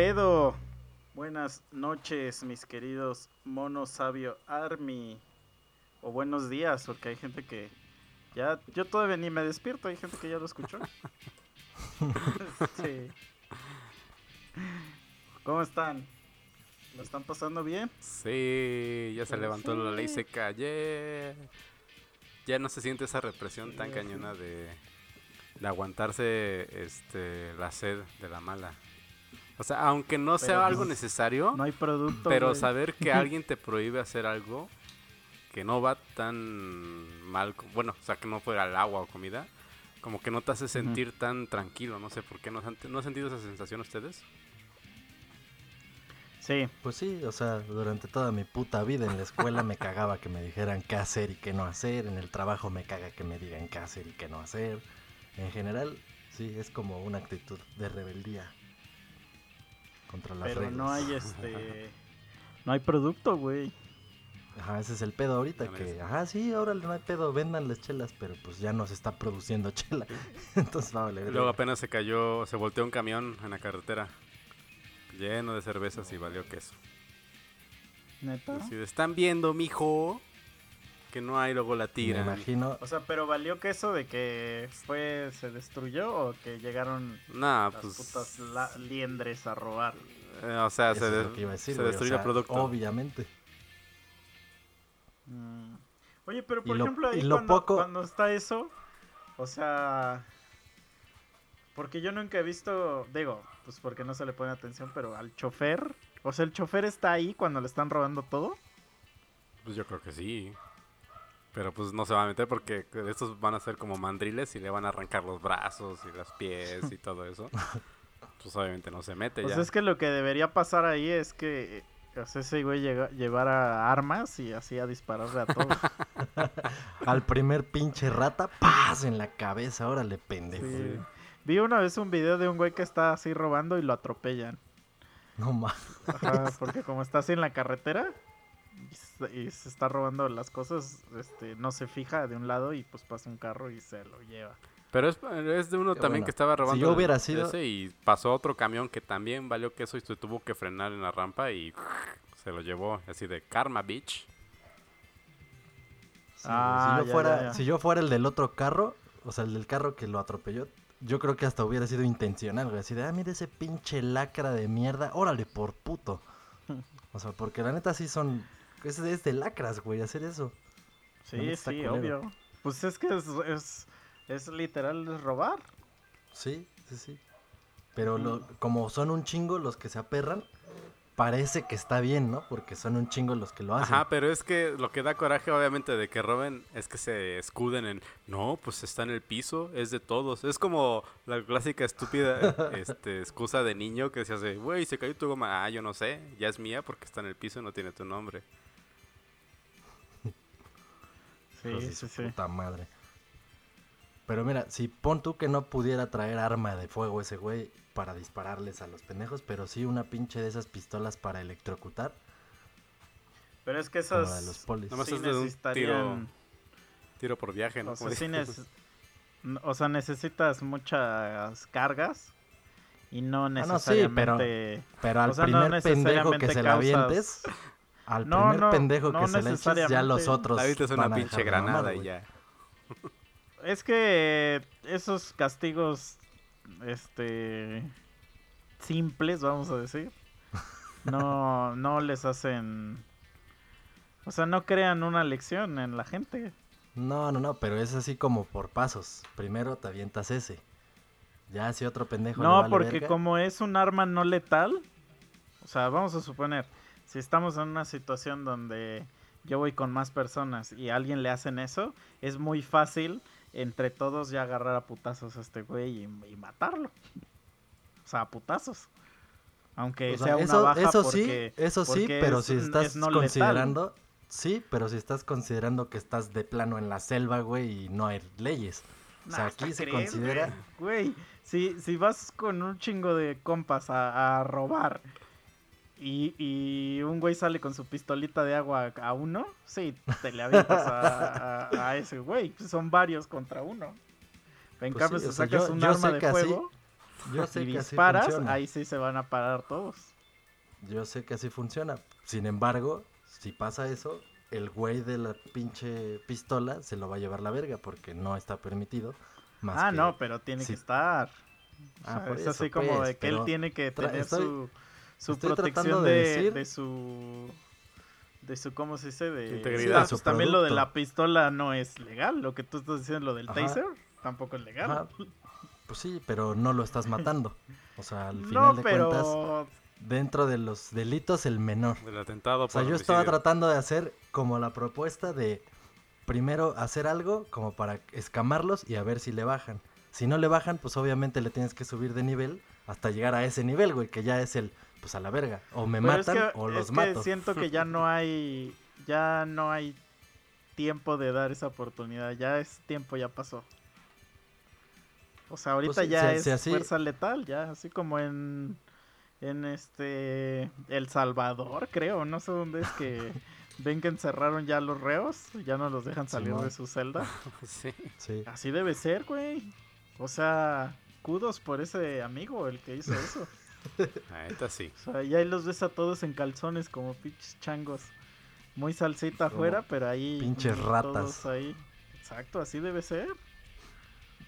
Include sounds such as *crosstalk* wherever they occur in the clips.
¿Qué pedo? Buenas noches, mis queridos Mono Sabio Army. O buenos días, porque hay gente que ya. Yo todavía ni me despierto, hay gente que ya lo escuchó. *laughs* Sí. ¿Cómo están? ¿Lo están pasando bien? Sí, ya se levantó la ley seca. yeah. Ya no se siente esa represión tan Sí, cañona de, de aguantarse este la sed de la mala. O sea, aunque no sea Pero algo no- necesario, No hay producto. pero güey. saber que *laughs* alguien te prohíbe hacer algo que no va tan mal, bueno, o sea, que no fuera el agua o comida, como que no te hace sentir tan tranquilo, no sé por qué, ¿no, han- ¿no han sentido esa sensación ustedes? Sí, Pues sí, o sea, durante toda mi puta vida en la escuela me cagaba que me dijeran qué hacer y qué no hacer, en el trabajo me caga que me digan qué hacer y qué no hacer. En general, sí, es como una actitud de rebeldía contra las pero reglas. no hay este. *laughs* No hay producto, güey. Ajá, ese es el pedo ahorita, que, ajá, sí, ahora no hay pedo, vendan las chelas, pero pues ya no se está produciendo *laughs* chela. Entonces va a valer. Luego apenas se cayó, se volteó un camión en la carretera lleno de cervezas y valió queso. Neta. Así de, están viendo, mijo, que no hay, luego la Me tiran. imagino, O sea, pero valió que eso de que fue. se destruyó o que llegaron Nah, las pues, putas la- liendres a robar. eh, o sea, eso se, de- decir, se güey, o destruyó el producto. Obviamente. Mm. Oye, pero por Y lo- ejemplo, ahí lo cuando, poco- cuando está eso, o sea, porque yo nunca he visto, digo, pues porque no se le pone atención, pero al chofer, o sea, el chofer está ahí cuando le están robando todo. Pues yo creo que sí. Pero pues no se va a meter porque estos van a ser como mandriles y le van a arrancar los brazos y los pies y todo eso. *laughs* Pues obviamente no se mete Pues ya. es que lo que debería pasar ahí es que sea, ese güey llega- llevara armas y así a dispararle a todos. *laughs* Al primer pinche rata, ¡paz! En la cabeza, órale, pendejo. Sí. Vi una vez un video de un güey que está así robando y lo atropellan. No más. Porque como está así en la carretera y se, y se está robando las cosas, este, no se fija de un lado y pues pasa un carro y se lo lleva. Pero es, es de uno Qué también bueno. que estaba robando. yo el- hubiera sido- ese y pasó otro camión que también valió queso y se tuvo que frenar en la rampa y se lo llevó así de Karma Beach. Sí, güey, Ah, si, yo ya, fuera, ya, ya. si yo fuera el del otro carro, o sea, el del carro que lo atropelló, yo creo que hasta hubiera sido intencional, güey. Así de, ah, mira ese pinche lacra de mierda, órale, por puto. *laughs* O sea, porque la neta sí son. Es, es de lacras, güey, hacer eso. Sí, sí, culero. obvio. Pues es que es, es, es literal robar. Sí, sí, sí. Pero lo- como son un chingo los que se aperran, parece que está bien, ¿no? Porque son un chingo los que lo hacen. Ajá, pero es que lo que da coraje obviamente de que roben es que se escuden en, no, pues está en el piso, es de todos. Es como la clásica estúpida *laughs* este, excusa de niño que se hace, güey, se cayó tu goma, ah, yo no sé, ya es mía porque está en el piso y no tiene tu nombre. Sí, sí, su sí. puta madre. Pero mira, si pon tú que no pudiera traer arma de fuego ese güey para dispararles a los pendejos, pero sí una pinche de esas pistolas para electrocutar, Pero es que como esas la de los polis. Nomás sí es de un necesitarían... Tiro por viaje, ¿no? O Como sea, sí dicen. neces- o sea, necesitas muchas cargas y no Ah, no, sí, necesariamente... Pero al o sea, no primer pendejo que se la avientes, al No, primer no, pendejo no que se la eches, ya los otros es una pinche granada y ya. Es que esos castigos, este, simples, vamos a decir, no, *laughs* no les hacen, o sea, no crean una lección en la gente. No, no, no, pero es así como por pasos. Primero te avientas ese. Ya si otro pendejo le No, vale porque verga, como es un arma no letal, o sea, vamos a suponer, si estamos en una situación donde yo voy con más personas y a alguien le hacen eso, es muy fácil entre todos ya agarrar a putazos a este güey y, y matarlo. O sea, a putazos. Aunque O sea, sea una eso, baja eso porque... sí, eso sí, pero es si estás es no letal. considerando, sí, pero si estás considerando que estás de plano en la selva, güey, y no hay leyes. O sea, aquí ¿hasta se considera, Güey, si, si vas con un chingo de compas a, a robar y, y un güey sale con su pistolita de agua a uno, sí, te le avientas a, a- a ese güey. Son varios contra uno. En Pues cambio, sí, si o sacas yo- un yo arma de así- fuego, Yo *laughs* sé y que disparas, ahí sí se van a parar todos. Yo sé que así funciona. Sin embargo, si pasa eso, el güey de la pinche pistola se lo va a llevar la verga porque no está permitido. Más ah, que- no, pero tiene sí. que estar. O Ah, sea, por es así como pues, de que él tiene que tener estoy- su, su estoy protección tratando de, de decir- de su de su cómo se dice de Integridad. Ah, De su pues también lo de la pistola no es legal, lo que tú estás diciendo lo del Ajá. taser tampoco es legal. Ajá, Pues sí, pero no lo estás matando. O sea, al *laughs* final no, de pero cuentas, dentro de los delitos, el menor. Del atentado O sea, por yo estaba tratando de hacer como la propuesta de primero hacer algo como para escamarlos y a ver si le bajan. Si no le bajan, pues obviamente le tienes que subir de nivel hasta llegar a ese nivel, güey, que ya es el, pues a la verga. O me Pero es matan que- o es los que mato. siento que ya no hay ya no hay tiempo de dar esa oportunidad, ya es tiempo ya pasó. O sea, ahorita Pues ya si- es si así- fuerza letal, ya así como en en este El Salvador, creo, no sé dónde es que *laughs* ven que encerraron ya a los reos, ya no los dejan salir de su celda. *laughs* Sí. Sí. Así debe ser, güey. O sea, kudos por ese amigo, el que hizo eso. *laughs* Ahorita sí. O sea, y ahí los ves a todos en calzones como pinches changos. Muy salsita Como afuera, pero ahí. pinches ratas. todos ahí. Exacto, así debe ser.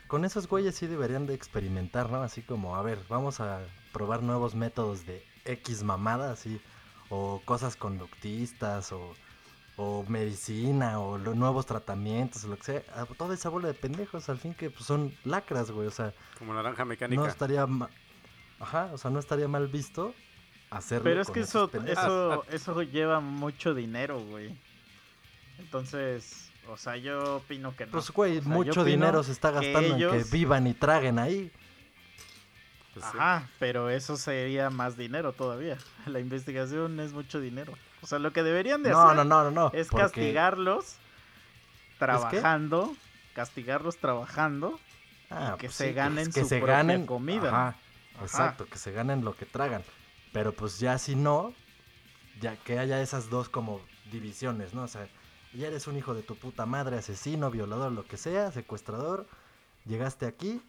Con esos güeyes sí deberían de experimentar, ¿no? Así como, a ver, vamos a probar nuevos métodos de X mamada, así, o cosas conductistas, o, o medicina, o lo- nuevos tratamientos, o lo que sea. A toda esa bola de pendejos, al fin que pues, son lacras, güey, o sea, Como naranja mecánica. no estaría ma- Ajá, o sea, no estaría mal visto hacerlo Pero es con que esos eso, pendejos. eso, eso lleva mucho dinero, güey. Entonces, o sea, yo opino que no. Pues, güey, O sea, yo mucho dinero se está que gastando en que vivan y traguen ahí. Pues sí. Ajá, pero eso sería más dinero todavía. *laughs* La investigación es mucho dinero. O sea, lo que deberían de No, hacer no, no, no, no. es porque- castigarlos trabajando, castigarlos trabajando Ah, que pues se sí, ganen que su se propia ganen comida. Ajá, Exacto, que se ganen lo que tragan. Pero pues ya si no, ya que haya esas dos como divisiones, ¿no? O sea, ya eres un hijo de tu puta madre, asesino, violador, lo que sea, secuestrador, llegaste aquí,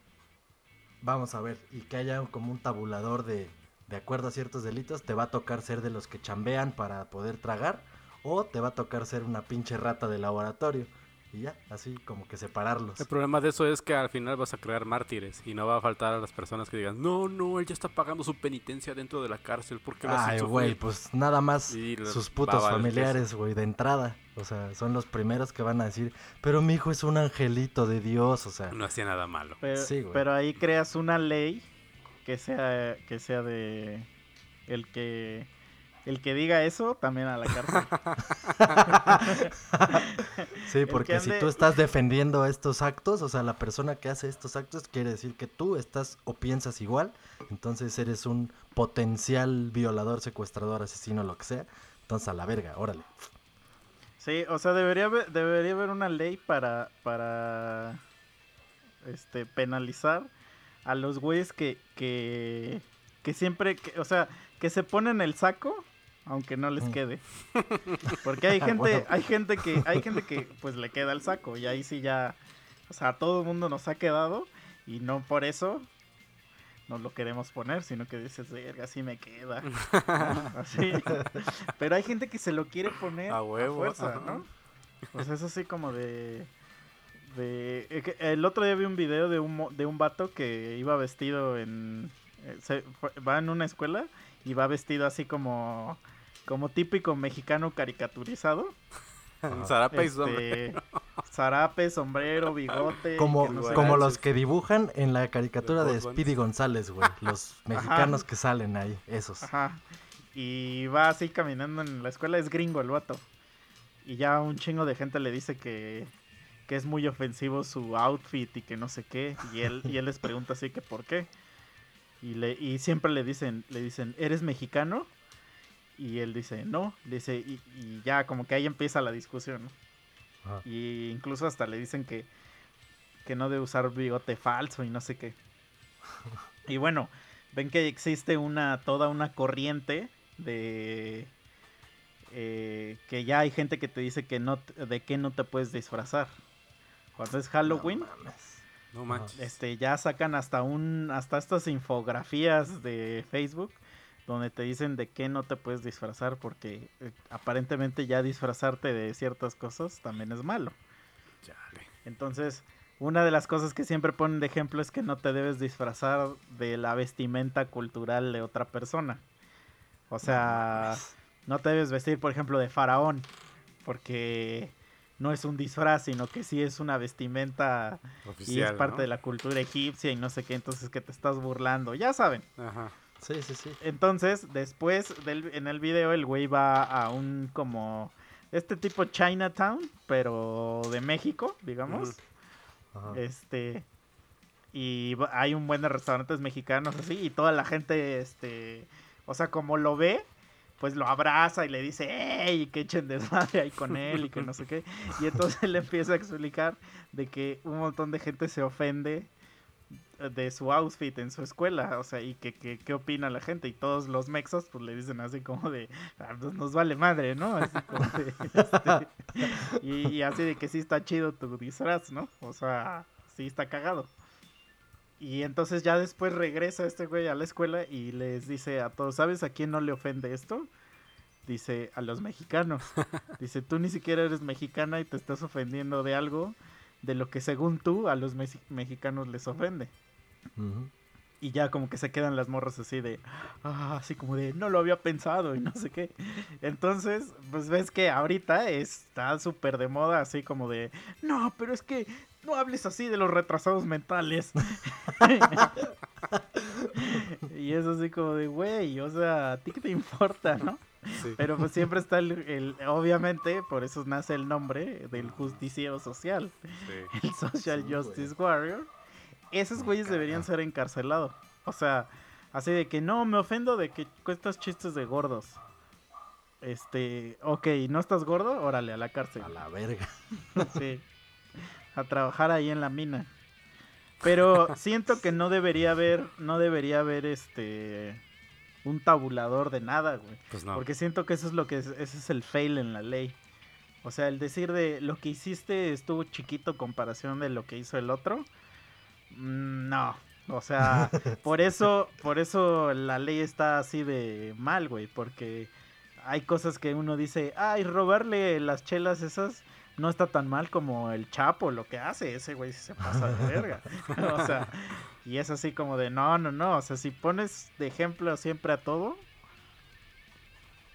vamos a ver, y que haya como un tabulador de, de acuerdo a ciertos delitos, te va a tocar ser de los que chambean para poder tragar, o te va a tocar ser una pinche rata de laboratorio. Y ya, así como que separarlos. El problema de eso es que al final vas a crear mártires y no va a faltar a las personas que digan, no, no, él ya está pagando su penitencia dentro de la cárcel porque lo has Ay, güey, sufrir?". pues nada más Y sus putos familiares, güey, de entrada. O sea, son los primeros que van a decir, pero mi hijo es un angelito de Dios, o sea. No hacía nada malo. Pero, Sí, güey. pero ahí creas una ley que sea que sea de el que el que diga eso también a la cárcel. *laughs* Sí, porque que si tú estás defendiendo estos actos, o sea, la persona que hace estos actos quiere decir que tú estás o piensas igual, entonces eres un potencial violador, secuestrador, asesino, lo que sea. Entonces a la verga, órale. Sí, o sea, debería haber, debería haber una ley para para este penalizar a los güeyes que que que siempre, que, o sea, que se ponen el saco aunque no les Mm. quede. *laughs* Porque hay gente, Bueno. hay gente que hay gente que pues le queda el saco y ahí sí ya o sea, a todo el mundo nos ha quedado y no por eso no lo queremos poner, sino que dices, verga, sí me queda. *laughs* Así. Pero hay gente que se lo quiere poner A a, huevo, fuerza. ¿no? Pues es así como de... de eh, el otro día vi un video de un, de un vato que iba vestido en... eh, se- va en una escuela y va vestido así como... Como típico mexicano caricaturizado. *laughs* Zarape. Este, zarape, sombrero, bigote. Como, no como los que dibujan en la caricatura de. Speedy González, güey. *laughs* Los mexicanos que salen ahí, esos. Ajá. Y va así caminando en la escuela, es gringo el vato. Y ya un chingo de gente le dice que, que es muy ofensivo su outfit y que no sé qué. Y él, y él les pregunta así que por qué. Y, le, y siempre le dicen, le dicen, ¿eres mexicano? Y él dice, no. Le dice, y, y ya como que ahí empieza la discusión, ¿no? Ajá. Y incluso hasta le dicen que, que no debe usar bigote falso y no sé qué. *laughs* Y bueno, ven que existe una toda una corriente de eh, que ya hay gente que te dice que no de qué no te puedes disfrazar. Cuando es Halloween, No mames. No manches. Este, ya sacan hasta un, hasta estas infografías de Facebook donde te dicen de qué no te puedes disfrazar porque eh, aparentemente ya disfrazarte de ciertas cosas también es malo. Chale. Entonces, una de las cosas que siempre ponen de ejemplo es que no te debes disfrazar de la vestimenta cultural de otra persona. O sea, no te debes vestir, por ejemplo, de faraón, porque no es un disfraz, sino que sí es una vestimenta y es parte ¿no? de la cultura egipcia y no sé qué, entonces que te estás burlando, ya saben. Ajá. Sí, sí, sí. Entonces, después del, en el video el güey va a un como este tipo Chinatown, pero de México, digamos. Este y hay un buen de restaurantes mexicanos así y toda la gente este, o sea, como lo ve, pues lo abraza y le dice, "Ey, que echen desmadre ahí con él" y que no sé qué. Y entonces *laughs* le empieza a explicar de que un montón de gente se ofende de su outfit en su escuela, o sea, y que, que- qué opina la gente, y todos los mexos pues le dicen así como de, "Ah, pues, nos vale madre, ¿no? Así como de, *laughs* este, y, y así de que sí está chido tu disfraz, ¿no? O sea, sí está cagado. Y entonces ya después regresa este güey a la escuela y les dice a todos, ¿sabes a quién no le ofende esto? Dice, a los mexicanos. *laughs* Dice, tú ni siquiera eres mexicana y te estás ofendiendo de algo de lo que según tú a los mexi- mexicanos les ofende. Y ya como que se quedan las morras así de, ah, así como de, no lo había pensado y no sé qué. Entonces, pues ves que ahorita está súper de moda, así como de, no, pero es que no hables así de los retrasados mentales. *laughs* *laughs* y es así como de, güey, o sea, ¿a ti qué te importa, no? Sí. Pero pues siempre está el, el- obviamente, por eso nace el nombre del justiciero social sí. el Social Sí, Justice Warrior, esos Me güeyes deberían ser encarcelados. O sea, así de que no, me ofendo de que cuestas chistes de gordos. Este, ok, ¿no estás gordo? Órale, a la cárcel. A la verga. *laughs* Sí. A trabajar ahí en la mina. Pero siento que no debería haber, no debería haber este un tabulador de nada, güey. Pues no. Porque siento que eso es lo que es, ese es el fail en la ley. O sea, el decir de lo que hiciste estuvo chiquito en comparación de lo que hizo el otro. mm, No. O sea, *laughs* por eso, por eso la ley está así de mal, güey. Porque hay cosas que uno dice, ay, robarle las chelas esas no está tan mal como el Chapo lo que hace. Ese güey sí se pasa de verga. *laughs* *laughs* o sea, y es así como de, no, no, no. O sea, si pones de ejemplo siempre a todo,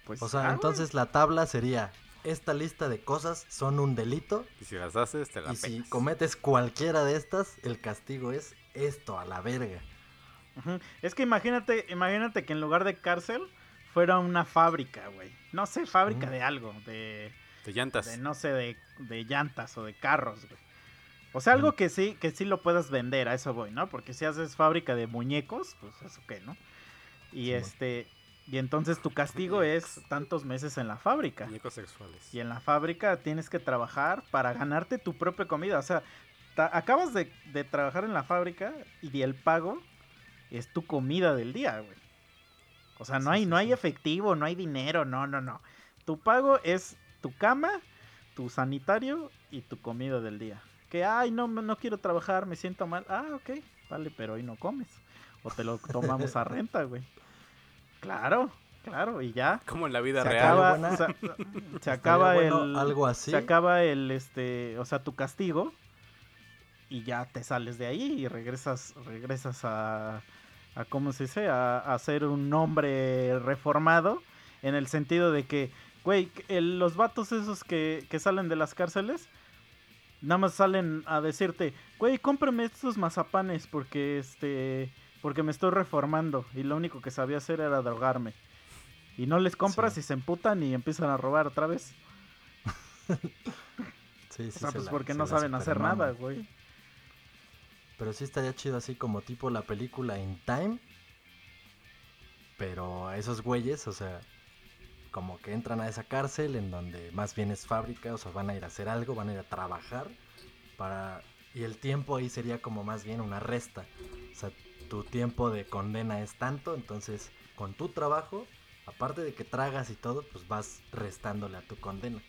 pues. O sea, ah, güey. entonces la tabla sería, esta lista de cosas son un delito Y si las haces, te la y si cometes cualquiera de estas, el castigo es esto a la verga. Es que imagínate, imagínate que en lugar de cárcel fuera una fábrica, güey. No sé, fábrica de algo, de, De llantas. de no sé, de, de llantas o de carros, güey. O sea, algo Ujú. que sí, que sí lo puedas vender, a eso voy, ¿no? Porque si haces fábrica de muñecos, pues eso qué, ¿no? Y este, y entonces tu castigo es tantos meses en la fábrica. Muñecos sexuales. Y en la fábrica tienes que trabajar para ganarte tu propia comida. O sea, acabas de, de trabajar en la fábrica y el pago es tu comida del día, güey. O sea, no hay, no hay efectivo, no hay dinero, no, no, no. Tu pago es tu cama, tu sanitario y tu comida del día. Que, ay, no, no quiero trabajar, me siento mal. Ah, ok, vale, pero hoy no comes. O te lo tomamos a renta, güey. Claro, claro, y ya. Como en la vida Se real. acaba, buena. se, acaba bueno el algo así. se acaba el este, o sea, tu castigo y ya te sales de ahí y regresas regresas a a cómo se dice, a, a ser un hombre reformado en el sentido de que, güey, el- los vatos esos que, que salen de las cárceles nada más salen a decirte, güey, cómprame estos mazapanes porque este porque me estoy reformando y lo único que sabía hacer era drogarme. Y no les compras Sí. y se emputan y empiezan a robar otra vez. *laughs* Sí, O sí, sea, se pues la- porque se no saben hacer nada, güey. Pero sí estaría chido así como tipo la película In Time. Pero a esos güeyes, o sea, como que entran a esa cárcel en donde más bien es fábrica, o sea, van a ir a hacer algo, van a ir a trabajar para y el tiempo ahí sería como más bien una resta. O sea, tu tiempo de condena es tanto, entonces con tu trabajo, aparte de que tragas y todo, pues vas restándole a tu condena.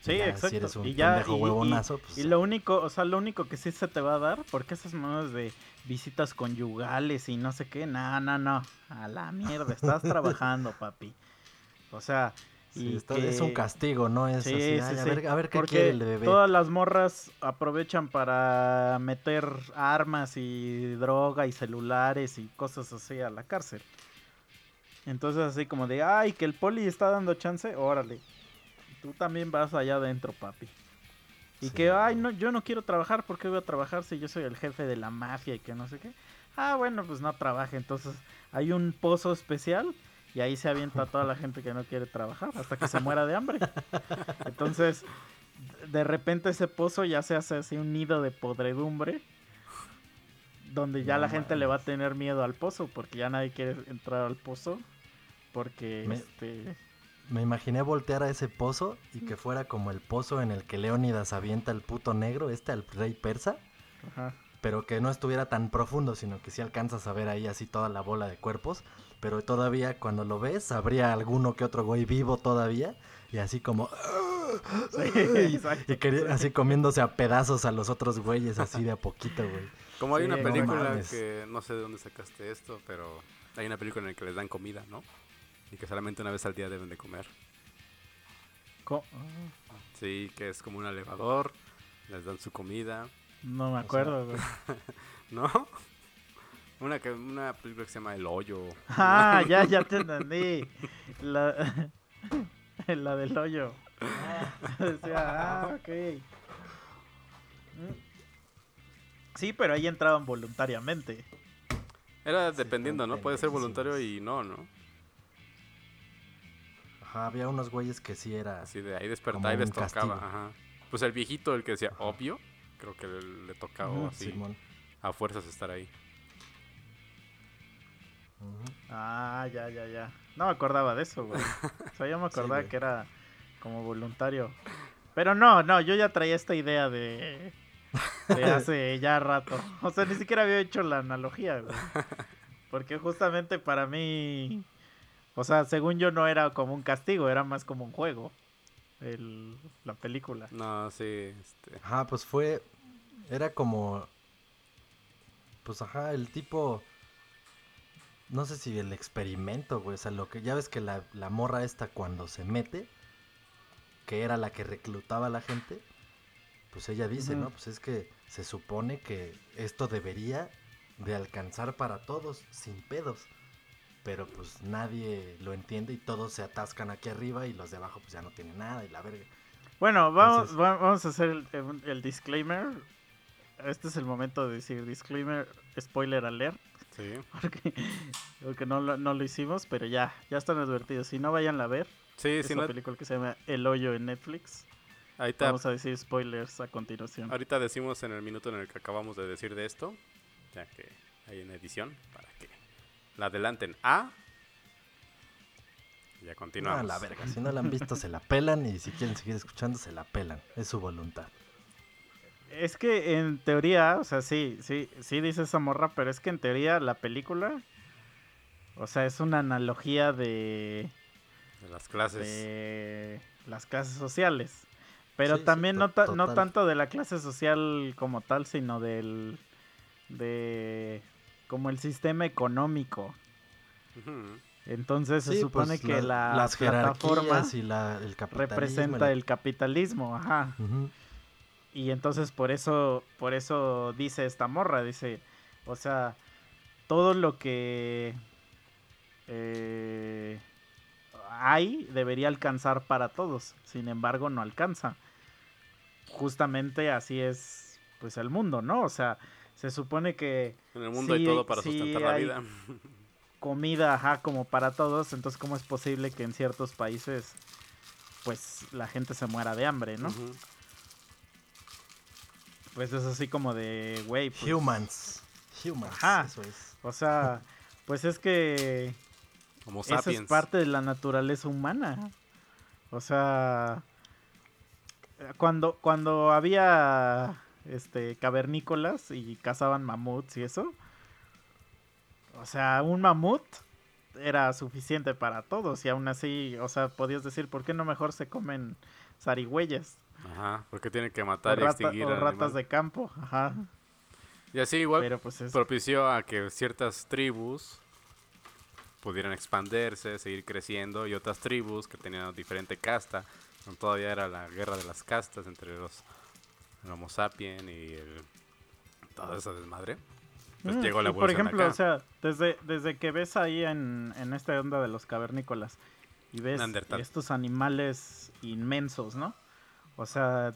Sí, Ya, exacto. Si eres un y ya, y- huevonazo, pues. Y lo único, o sea, lo único que sí se te va a dar, porque esas manos de visitas conyugales y no sé qué, no, no, no, a la mierda, estás trabajando, *laughs* papi. O sea, sí, y está- que- Es un castigo, ¿no? Es Sí, así, sí, a, ver, a ver qué porque quiere el bebé. todas las morras aprovechan para meter armas y droga y celulares y cosas así a la cárcel. Entonces así como de, ay, que el poli está dando chance, órale. Tú también vas allá adentro, papi. Y Sí. que, ay, no, yo no quiero trabajar, ¿por qué voy a trabajar si yo soy el jefe de la mafia y que no sé qué? Ah, bueno, pues no trabaje. Entonces hay un pozo especial y ahí se avienta toda la gente que no quiere trabajar hasta que se muera de hambre. *laughs* Entonces, de repente ese pozo ya se hace así un nido de podredumbre. Donde ya No la gente le va a tener miedo al pozo, porque ya nadie quiere entrar al pozo. Porque, Me- este... Me imaginé voltear a ese pozo y que fuera como el pozo en el que Leónidas avienta al puto negro, este al rey persa, Ajá. pero que no estuviera tan profundo, sino que sí alcanzas a ver ahí así toda la bola de cuerpos, pero todavía cuando lo ves habría alguno que otro güey vivo todavía y así como *laughs* Sí, *laughs* y, quería- así comiéndose a pedazos a los otros güeyes así de a poquito, güey. Como hay Sí, una película que no sé de dónde sacaste esto, pero hay una película en la que les dan comida, ¿no? Y que solamente una vez al día deben de comer. Co- Sí, que es como un elevador, les dan su comida, No me acuerdo, güey. *laughs* ¿no? Una, que, una película que se llama El Hoyo. *laughs* Ah, ya, ya *laughs* te entendí. La, la del hoyo. Decía, ah, ok. Mm. Sí, pero ahí entraban voluntariamente. Era dependiendo, ¿no? Puede ser voluntario y no, ¿no? Ajá, había unos güeyes que sí era Así de ahí despertaba y les tocaba. Ajá. Pues el viejito, el que decía obvio, creo que le, le tocaba así, Simón. a fuerzas estar ahí. Ah, ya, ya, ya. No me acordaba de eso, güey. O sea, yo me *laughs* Sí, acordaba que era como voluntario. Pero no, no, yo ya traía esta idea de, de *laughs* hace ya rato. O sea, ni siquiera había hecho la analogía, güey. Porque justamente para mí, o sea, según yo no era como un castigo, era más como un juego. El, la película. No, sí, este, Ajá, pues fue. Era como. Pues ajá, el tipo. No sé si el experimento, güey. O sea, lo que. Ya ves que la, la morra esta cuando se mete. Que era la que reclutaba a la gente. Pues ella dice. ¿no? Pues es que se supone que esto debería de alcanzar para todos, sin pedos. Pero pues nadie lo entiende y todos se atascan aquí arriba y los de abajo pues ya no tienen nada y la verga. Bueno, vamos, Entonces- vamos a hacer el, disclaimer. Este es el momento de decir disclaimer, spoiler alert. sí. *laughs* Porque, porque no, lo- no lo hicimos, pero ya, ya están advertidos. Si no, vayan a ver. Sí, Es sí, una no, película que se llama El Hoyo en Netflix. Vamos a decir spoilers a continuación. ahorita decimos en el minuto en el que acabamos de decir de esto, ya que hay una edición, para que la adelanten a... Ya No, continuamos. a la verga. Si no la han visto, se la pelan. Y si quieren seguir escuchando, se la pelan. Es su voluntad. Es que en teoría, o sea, sí, sí, sí dice esa morra, pero es que en teoría la película, o sea, es una analogía de, De las clases. de las clases sociales. Pero Sí, también no, ta- no tanto de la clase social como tal, sino del de como el sistema económico. Entonces se Sí, supone pues, que la las plataforma y la, el representa la- el capitalismo, ajá. Y entonces por eso, por eso dice esta morra, dice, o sea, todo lo que eh, hay debería alcanzar para todos, sin embargo no alcanza. Justamente así es, pues el mundo, ¿no? O sea, se supone que En el mundo Sí, hay todo para sí sustentar la hay- vida. comida, ajá, como para todos, entonces cómo es posible que en ciertos países, pues la gente se muera de hambre, ¿no? Pues es así como de, güey, pues, Humans. Humans. Ajá. Eso es. O sea, pues es que sapiens. es parte de la naturaleza humana. O sea, cuando, cuando había este cavernícolas y cazaban mamuts y eso, o sea, un mamut era suficiente para todos y aún así, o sea, podías decir, ¿por qué no mejor se comen zarigüeyas. Ajá, porque tienen que O, matar y rata- extinguir o al ratas animal. de campo. Ajá. Y así igual Pero pues es... propició a que ciertas tribus pudieran expandirse, seguir creciendo y otras tribus que tenían diferente casta, todavía era la guerra de las castas entre los el Homo sapien y el, toda esa desmadre. Pues Mm, llegó la Por ejemplo, acá. o sea, desde, desde que ves ahí en, en esta onda de los cavernícolas y ves estos animales inmensos, ¿no? O sea,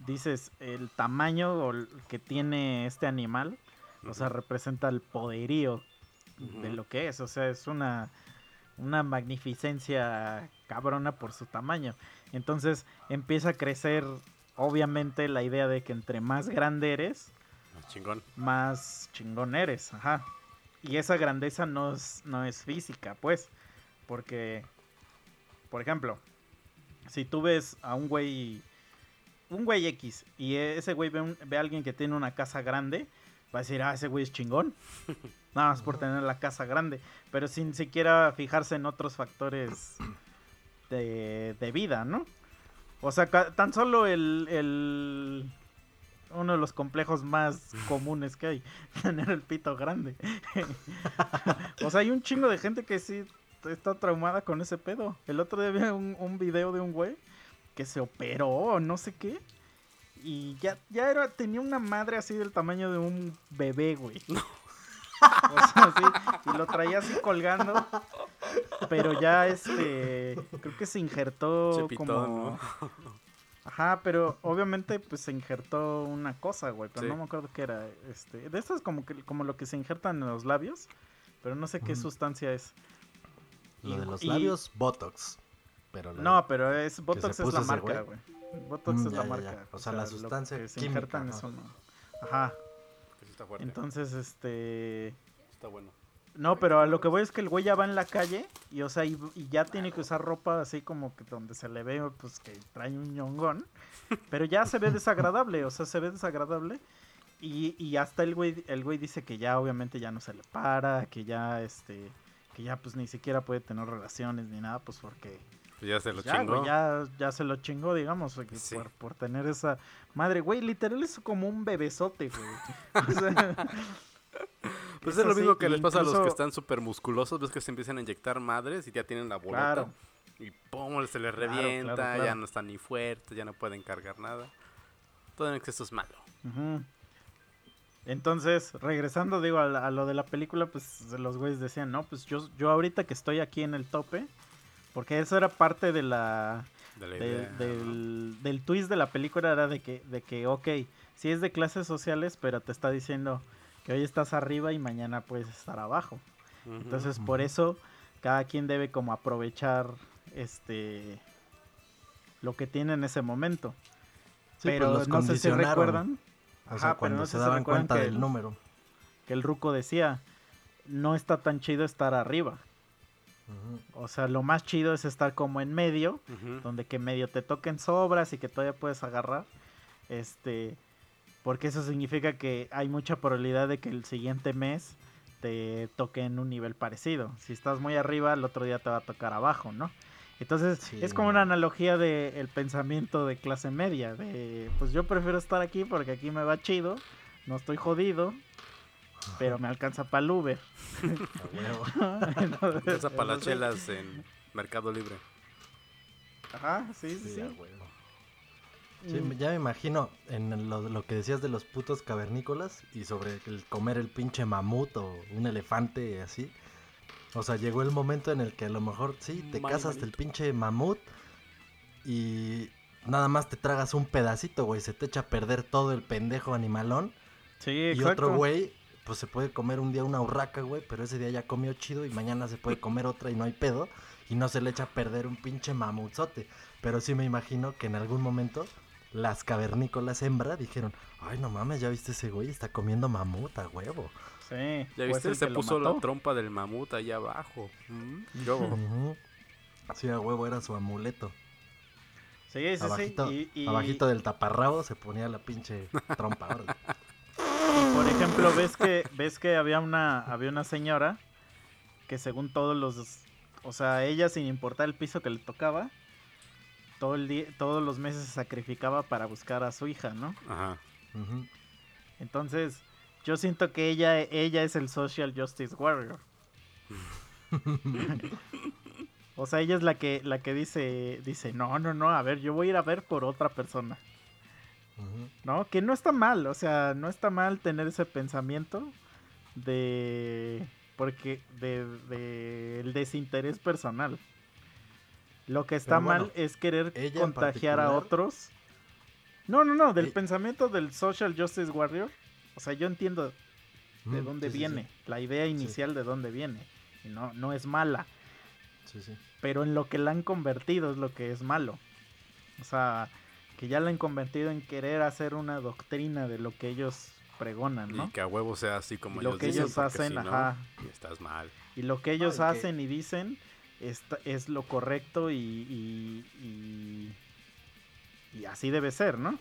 dices, el tamaño que tiene este animal, o sea, representa el poderío de lo que es. O sea, es una, una magnificencia cabrona por su tamaño. Entonces empieza a crecer, obviamente, la idea de que entre más grande eres, Chingón. más chingón eres, ajá. Y esa grandeza no es, no es física, pues. Porque, por ejemplo, si tú ves a un güey, un güey X, y ese güey ve, un- ve a alguien que tiene una casa grande, va a decir, ah, ese güey es chingón. *laughs* Nada más por tener la casa grande. Pero sin siquiera fijarse en otros factores de, de vida, ¿no? O sea, tan solo el, el- uno de los complejos más comunes que hay, *laughs* tener el pito grande. *laughs* o sea, hay un chingo de gente que sí está traumada con ese pedo. El otro día vi un, un video de un güey que se operó o no sé qué. Y ya, ya era, tenía una madre así del tamaño de un bebé, güey. O sea, sí, y lo traía así colgando. *laughs* Pero ya este, creo que se injertó Chepitón, como... Ajá, pero obviamente pues se injertó una cosa, güey, pero Sí. no me acuerdo qué era. Este, de esto es como que como lo que se injertan en los labios, pero no sé qué sustancia es. Lo Y- de los y- labios, Botox. Pero la- No, pero es Botox es la marca, güey. Botox Mm, es ya, la ya, marca. ya. O sea, la lo sustancia que se química, injertan ¿no? eso no. Ajá. Sí está fuerte. Entonces, este está bueno. No, pero a lo que voy es que el güey ya va en la calle y, o sea, y, y ya tiene que usar ropa así como que donde se le ve, pues, que trae un ñongón. Pero ya se ve *laughs* desagradable, o sea, se ve desagradable. Y, y hasta el güey, el güey dice que ya obviamente ya no se le para, que ya, este, que ya pues ni siquiera puede tener relaciones ni nada, pues porque Pues ya se lo ya, chingó. güey, ya, ya se lo chingó, digamos, güey, Sí. por, por tener esa madre, güey, literal es como un bebesote, güey. *laughs* O sea, Pues es es lo mismo que y les pasa a los que incluso- están súper musculosos, ves que se empiezan a inyectar madres y ya tienen la bolota. Claro. Y pum, se les revienta, claro, ya claro. no están ni fuertes, ya no pueden cargar nada. Todo en exceso es malo. Ujú. Entonces, regresando, digo, a, la- a lo de la película, pues los güeyes decían, no, pues yo, yo ahorita que estoy aquí en el tope, porque eso era parte de la, De la de- del, del twist de la película, era de que, de que, ok, sí es de clases sociales, pero te está diciendo que hoy estás arriba y mañana puedes estar abajo. Entonces, por eso, cada quien debe como aprovechar, este, lo que tiene en ese momento. Sí, pues, pero los no sé si recuerdan. O Ajá, sea, pero cuando no se daban cuenta del el- número. que el ruco decía, no está tan chido estar arriba. O sea, lo más chido es estar como en medio, donde que medio te toquen sobras y que todavía puedes agarrar. Este, porque eso significa que hay mucha probabilidad de que el siguiente mes te toque en un nivel parecido. Si estás muy arriba, el otro día te va a tocar abajo, ¿no? Entonces, Sí. es como una analogía del el pensamiento de clase media, de pues yo prefiero estar aquí porque aquí me va chido, no estoy jodido, pero me alcanza para el Uber. A huevo. *laughs* Entonces, Esa para las chelas en Mercado Libre. Ajá, sí, sí, Sí, sí. Mm. ya me imagino en lo, lo que decías de los putos cavernícolas y sobre el comer el pinche mamut o un elefante así. O sea, llegó el momento en el que a lo mejor sí, te Mal casas del pinche mamut y nada más te tragas un pedacito, güey. Se te echa a perder todo el pendejo animalón. Sí, Y exacto. otro güey, pues se puede comer un día una urraca, güey, pero ese día ya comió chido y mañana se puede comer otra y no hay pedo. Y no se le echa a perder un pinche mamutzote. Pero sí me imagino que en algún momento las cavernícolas hembra dijeron, ay no mames, ya viste ese güey, está comiendo mamut a huevo. Sí. ¿Ya viste? Se puso la trompa del mamut allá abajo. Mm, yo-. Sí, a huevo era su amuleto. Sí, sí, sí. abajito, Y, y- abajito del taparrabo se ponía la pinche trompa. y, por ejemplo, ves que ves que había una había una señora que según todos los o sea, ella sin importar el piso que le tocaba, todo el día, todos los meses se sacrificaba para buscar a su hija, ¿no? Ajá. Entonces, yo siento que ella, ella es el social justice warrior. *laughs* o sea, ella es la que, la que dice, dice, no, no, no, a ver, yo voy a ir a ver por otra persona. ¿No? Que no está mal, o sea, no está mal tener ese pensamiento de... Porque de, de el desinterés personal. Lo que está bueno, mal es querer contagiar a otros. No, no, no, del Eh, pensamiento del social justice warrior. O sea, yo entiendo de Mm, dónde sí, sí, viene, la idea inicial de dónde viene. Y no, no es mala, Sí, sí. pero en lo que la han convertido es lo que es malo. O sea, que ya la han convertido en querer hacer una doctrina de lo que ellos pregonan, ¿no? Y que a huevo sea así como Lo ellos que dicen, ellos hacen, si no, ajá. estás mal. Y lo que ellos y que- hacen y dicen esta- es lo correcto y, y, y- y así debe ser, ¿no?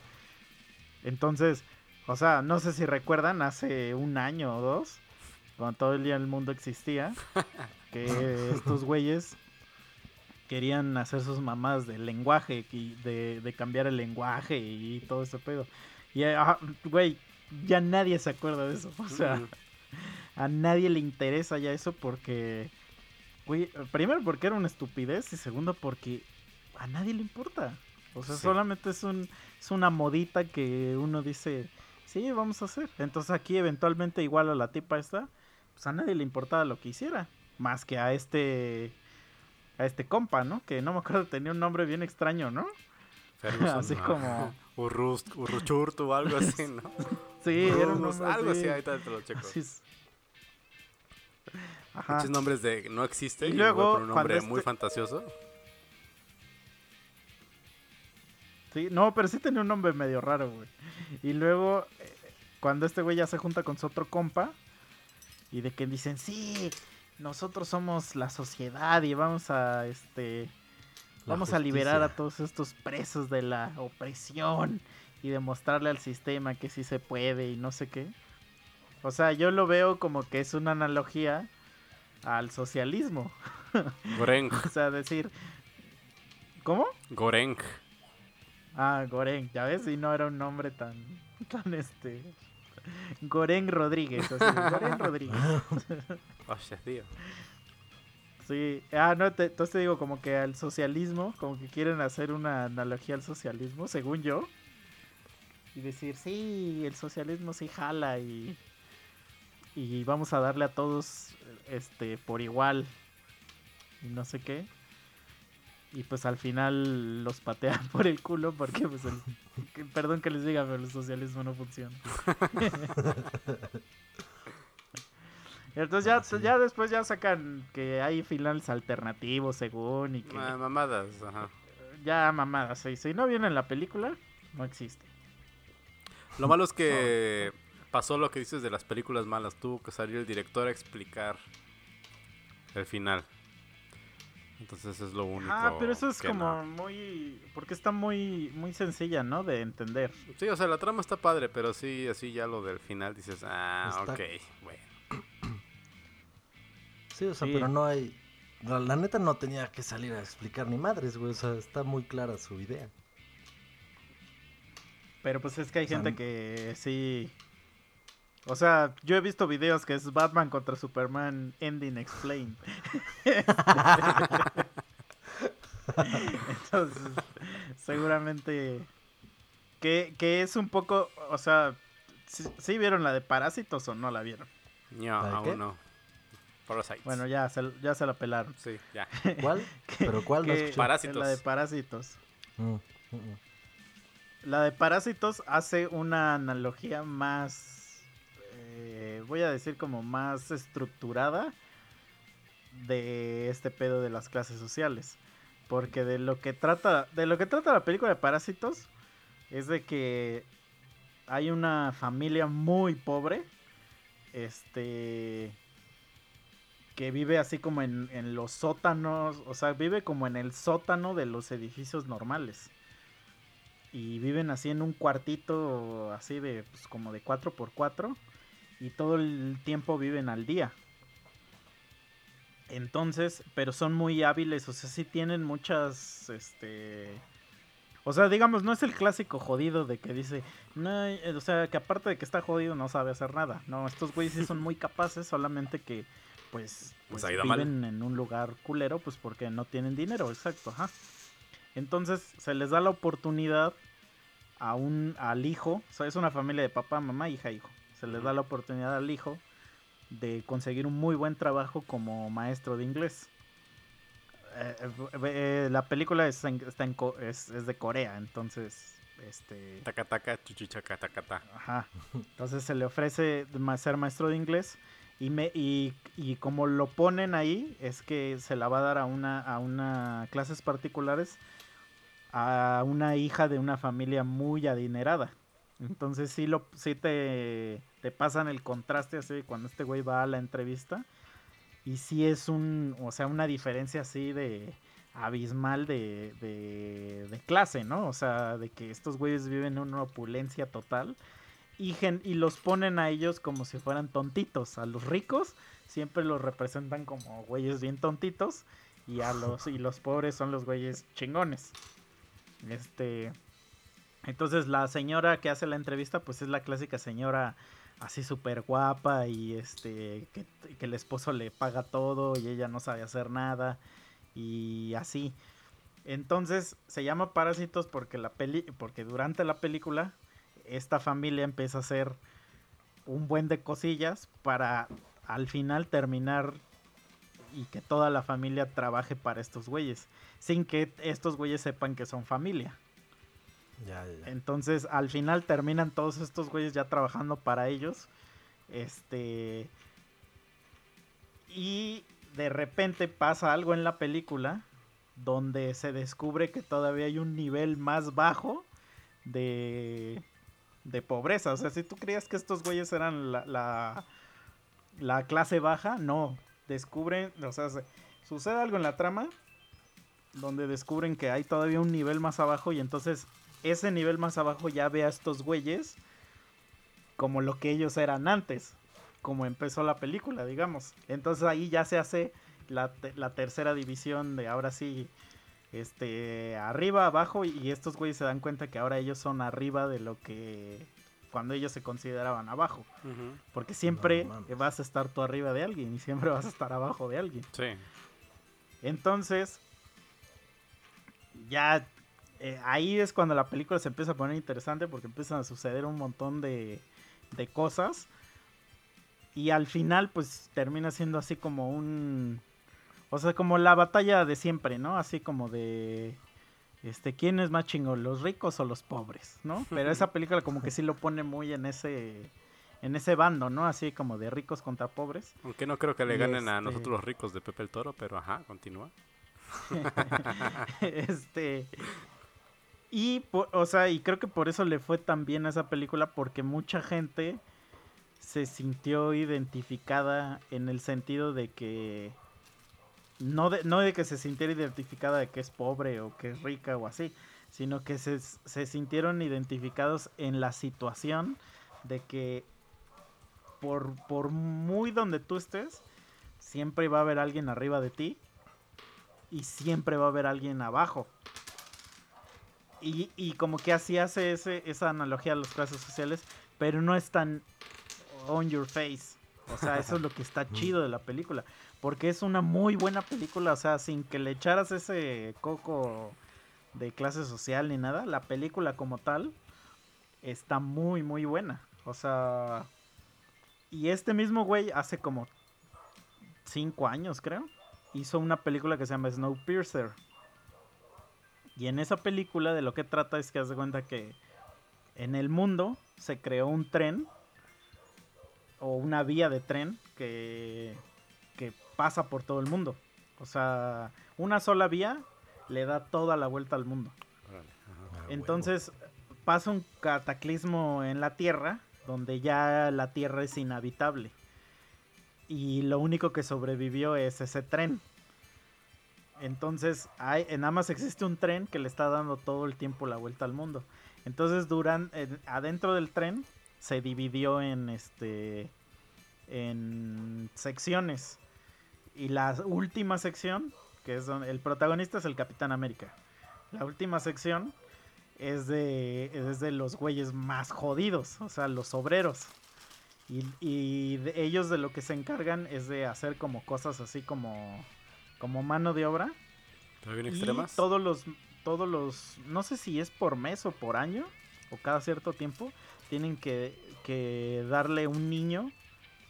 Entonces, o sea, no sé si recuerdan hace un año o dos, cuando todo el día el mundo existía, *laughs* que estos güeyes querían hacer sus mamás del lenguaje y de, de cambiar el lenguaje y todo ese pedo. Y, ah, güey, ya nadie se acuerda de eso. O sea, Mm. a nadie le interesa ya eso porque, güey, primero porque era una estupidez y segundo porque a nadie le importa. O sea, Sí. solamente es un es una modita que uno dice, sí, vamos a hacer. Entonces aquí eventualmente igual a la tipa esta, pues a nadie le importaba lo que hiciera, más que a este a este compa, ¿no? Que no me acuerdo, tenía un nombre bien extraño, ¿no? Ferguson, *laughs* Así como- *laughs* Urrust, Urruchurtu o algo así, ¿no? *laughs* Sí, era un Urrus, nombre algo así, así. ahorita te lo checo. Así es. Ajá. Muchos nombres de no existe Y y, luego, luego un nombre cuando muy este- fantasioso. Sí, no, pero sí tenía un nombre medio raro, güey. Y luego, eh, cuando este güey ya se junta con su otro compa, y de que dicen, sí, nosotros somos la sociedad y vamos a, este, La vamos a liberar a todos estos presos de la opresión y demostrarle al sistema que sí se puede y no sé qué. O sea, yo lo veo como que es una analogía al socialismo. *laughs* Goreng, O sea, decir, ¿cómo? Goreng. Ah, Goreng, ya ves, y no era un nombre tan, tan este, Goreng Rodríguez, así, Goreng Rodríguez. *laughs* Hostia, tío. Sí, ah, no, te, entonces te digo como que al socialismo, como que quieren hacer una analogía al socialismo, según yo, y decir, sí, el socialismo sí jala y, y vamos a darle a todos, este, por igual, y no sé qué. Y pues al final los patean *laughs* por el culo porque pues el, que- perdón que les diga, pero el socialismo no funciona. *laughs* Entonces ya, Ah, sí. ya después ya sacan que hay finales alternativos según y que Ah, mamadas, ajá. ya mamadas. sí, Si no viene en la película, no existe. Lo malo es que pasó lo que dices de las películas malas. Tuvo que salir el director a explicar el final. Entonces es lo único. Ah, pero eso es que como no. muy... Porque está muy, muy sencilla, ¿no? De entender. Sí, o sea, la trama está padre, pero sí, así ya lo del final dices, ah, Está- ok, bueno. *clears throat* Sí, o sea, Sí. pero no hay. La, la neta no tenía que salir a explicar ni madres, güey. O sea, está muy clara su idea. Pero pues es que hay O sea, gente que sí... O sea, yo he visto videos que es Batman contra Superman Ending Explained. *laughs* Entonces, seguramente... Que, que es un poco... O sea, ¿sí, sí vieron la de Parásitos o no la vieron? No, ¿La de aún no. Parasites. Bueno, ya se, ya se la pelaron. Sí, ya. *laughs* ¿Cuál? ¿Pero cuál no Que-? Parásitos. La de Parásitos. Mm, mm, mm. La de Parásitos hace una analogía más, voy a decir como más estructurada de este pedo de las clases sociales. Porque de lo que trata, de lo que trata la película de Parásitos es de que hay una familia muy pobre, este, que vive así como en, en los sótanos, o sea, vive como en el sótano de los edificios normales y viven así en un cuartito así de pues como de 4x4 y todo el tiempo viven al día. Entonces, pero son muy hábiles, o sea, sí tienen muchas este O sea, digamos, no es el clásico jodido de que dice, no, eh, o sea, que aparte de que está jodido no sabe hacer nada. No, estos güeyes sí son muy capaces, solamente que pues, Pues viven en un lugar culero, pues porque no tienen dinero, exacto, ajá. Entonces se les da la oportunidad a un, al hijo, o sea, es una familia de papá, mamá, hija, hijo. Se les da la oportunidad al hijo de conseguir un muy buen trabajo como maestro de inglés. Eh, eh, eh, la película es, en- está en es, es de Corea, entonces, este, Taca, taca, chuchichaca, taca, ta. Ajá. Entonces se le ofrece ser maestro de inglés y, me, y, y como lo ponen ahí es que se la va a dar a una, a una clases particulares a una hija de una familia muy adinerada. Entonces sí, lo, sí te, te pasan el contraste así cuando este güey va a la entrevista. Y sí es un, o sea, una diferencia así de abismal de, de, de clase, ¿no? O sea, de que estos güeyes viven en una opulencia total y, gen- y los ponen a ellos como si fueran tontitos. A los ricos siempre los representan como güeyes bien tontitos y a los y los pobres son los güeyes chingones. Este entonces la señora que hace la entrevista pues es la clásica señora así súper guapa y este que, que el esposo le paga todo y ella no sabe hacer nada y así. Entonces se llama Parásitos porque la peli porque durante la película esta familia empieza a hacer un buen de cosillas para al final terminar y que toda la familia trabaje para estos güeyes, sin que estos güeyes sepan que son familia. Entonces, al final terminan todos estos güeyes ya trabajando para ellos. Este. Y de repente pasa algo en la película donde se descubre que todavía hay un nivel más bajo de, de pobreza. O sea, si tú creías que estos güeyes eran la, la, la clase baja, no. Descubren, o sea, se- sucede algo en la trama donde descubren que hay todavía un nivel más abajo y entonces ese nivel más abajo ya ve a estos güeyes como lo que ellos eran antes, como empezó la película, digamos. Entonces ahí ya se hace la, te- la tercera división de ahora sí, este, arriba, abajo, y estos güeyes se dan cuenta que ahora ellos son arriba de lo que cuando ellos se consideraban abajo. Porque siempre No vas a estar tú arriba de alguien y siempre vas a estar abajo de alguien. Sí. Entonces, ya eh, ahí es cuando la película se empieza a poner interesante porque empiezan a suceder un montón de, de cosas. Y al final, pues termina siendo así como un. O sea, como la batalla de siempre, ¿no? Así como de. Este, ¿quién es más chingón, los ricos o los pobres, no? Pero esa película como que sí lo pone muy en ese en ese bando, ¿no? Así como de ricos contra pobres. Aunque no creo que le ganen a este- nosotros los ricos de Pepe el Toro, pero ajá, continúa. *laughs* este. Y, po- o sea, y creo que por eso le fue tan bien a esa película, porque mucha gente se sintió identificada en el sentido de que. No de, no de que se sintiera identificada de que es pobre o que es rica o así, sino que se, se sintieron identificados en la situación de que por, por muy donde tú estés, siempre va a haber alguien arriba de ti y siempre va a haber alguien abajo. Y, y como que así hace ese, esa analogía a las clases sociales, pero no es tan on your face. O sea, eso es lo que está *laughs* chido de la película. Porque es una muy buena película, o sea, sin que le echaras ese coco de clase social ni nada, la película como tal está muy, muy buena. O sea, y este mismo güey hace como cinco años, creo, hizo una película que se llama Snowpiercer. Y en esa película de lo que trata es que haz de cuenta que en el mundo se creó un tren o una vía de tren que, que pasa por todo el mundo. O sea, una sola vía le da toda la vuelta al mundo. Ah. Entonces pasa un cataclismo en la Tierra donde ya la Tierra es inhabitable. Y lo único que sobrevivió es ese tren. Entonces, hay, en nada más existe un tren que le está dando todo el tiempo la vuelta al mundo. Entonces, duran, en- adentro del tren se dividió en este en secciones. Y la última sección, que es donde el protagonista es el Capitán América. La última sección es de, es de los güeyes más jodidos, o sea, los obreros. Y, y de ellos de lo que se encargan es de hacer como cosas así como, como mano de obra. ¿Pero bien Y todos los, todos los, no sé si es por mes o por año, o cada cierto tiempo, tienen que, que darle un niño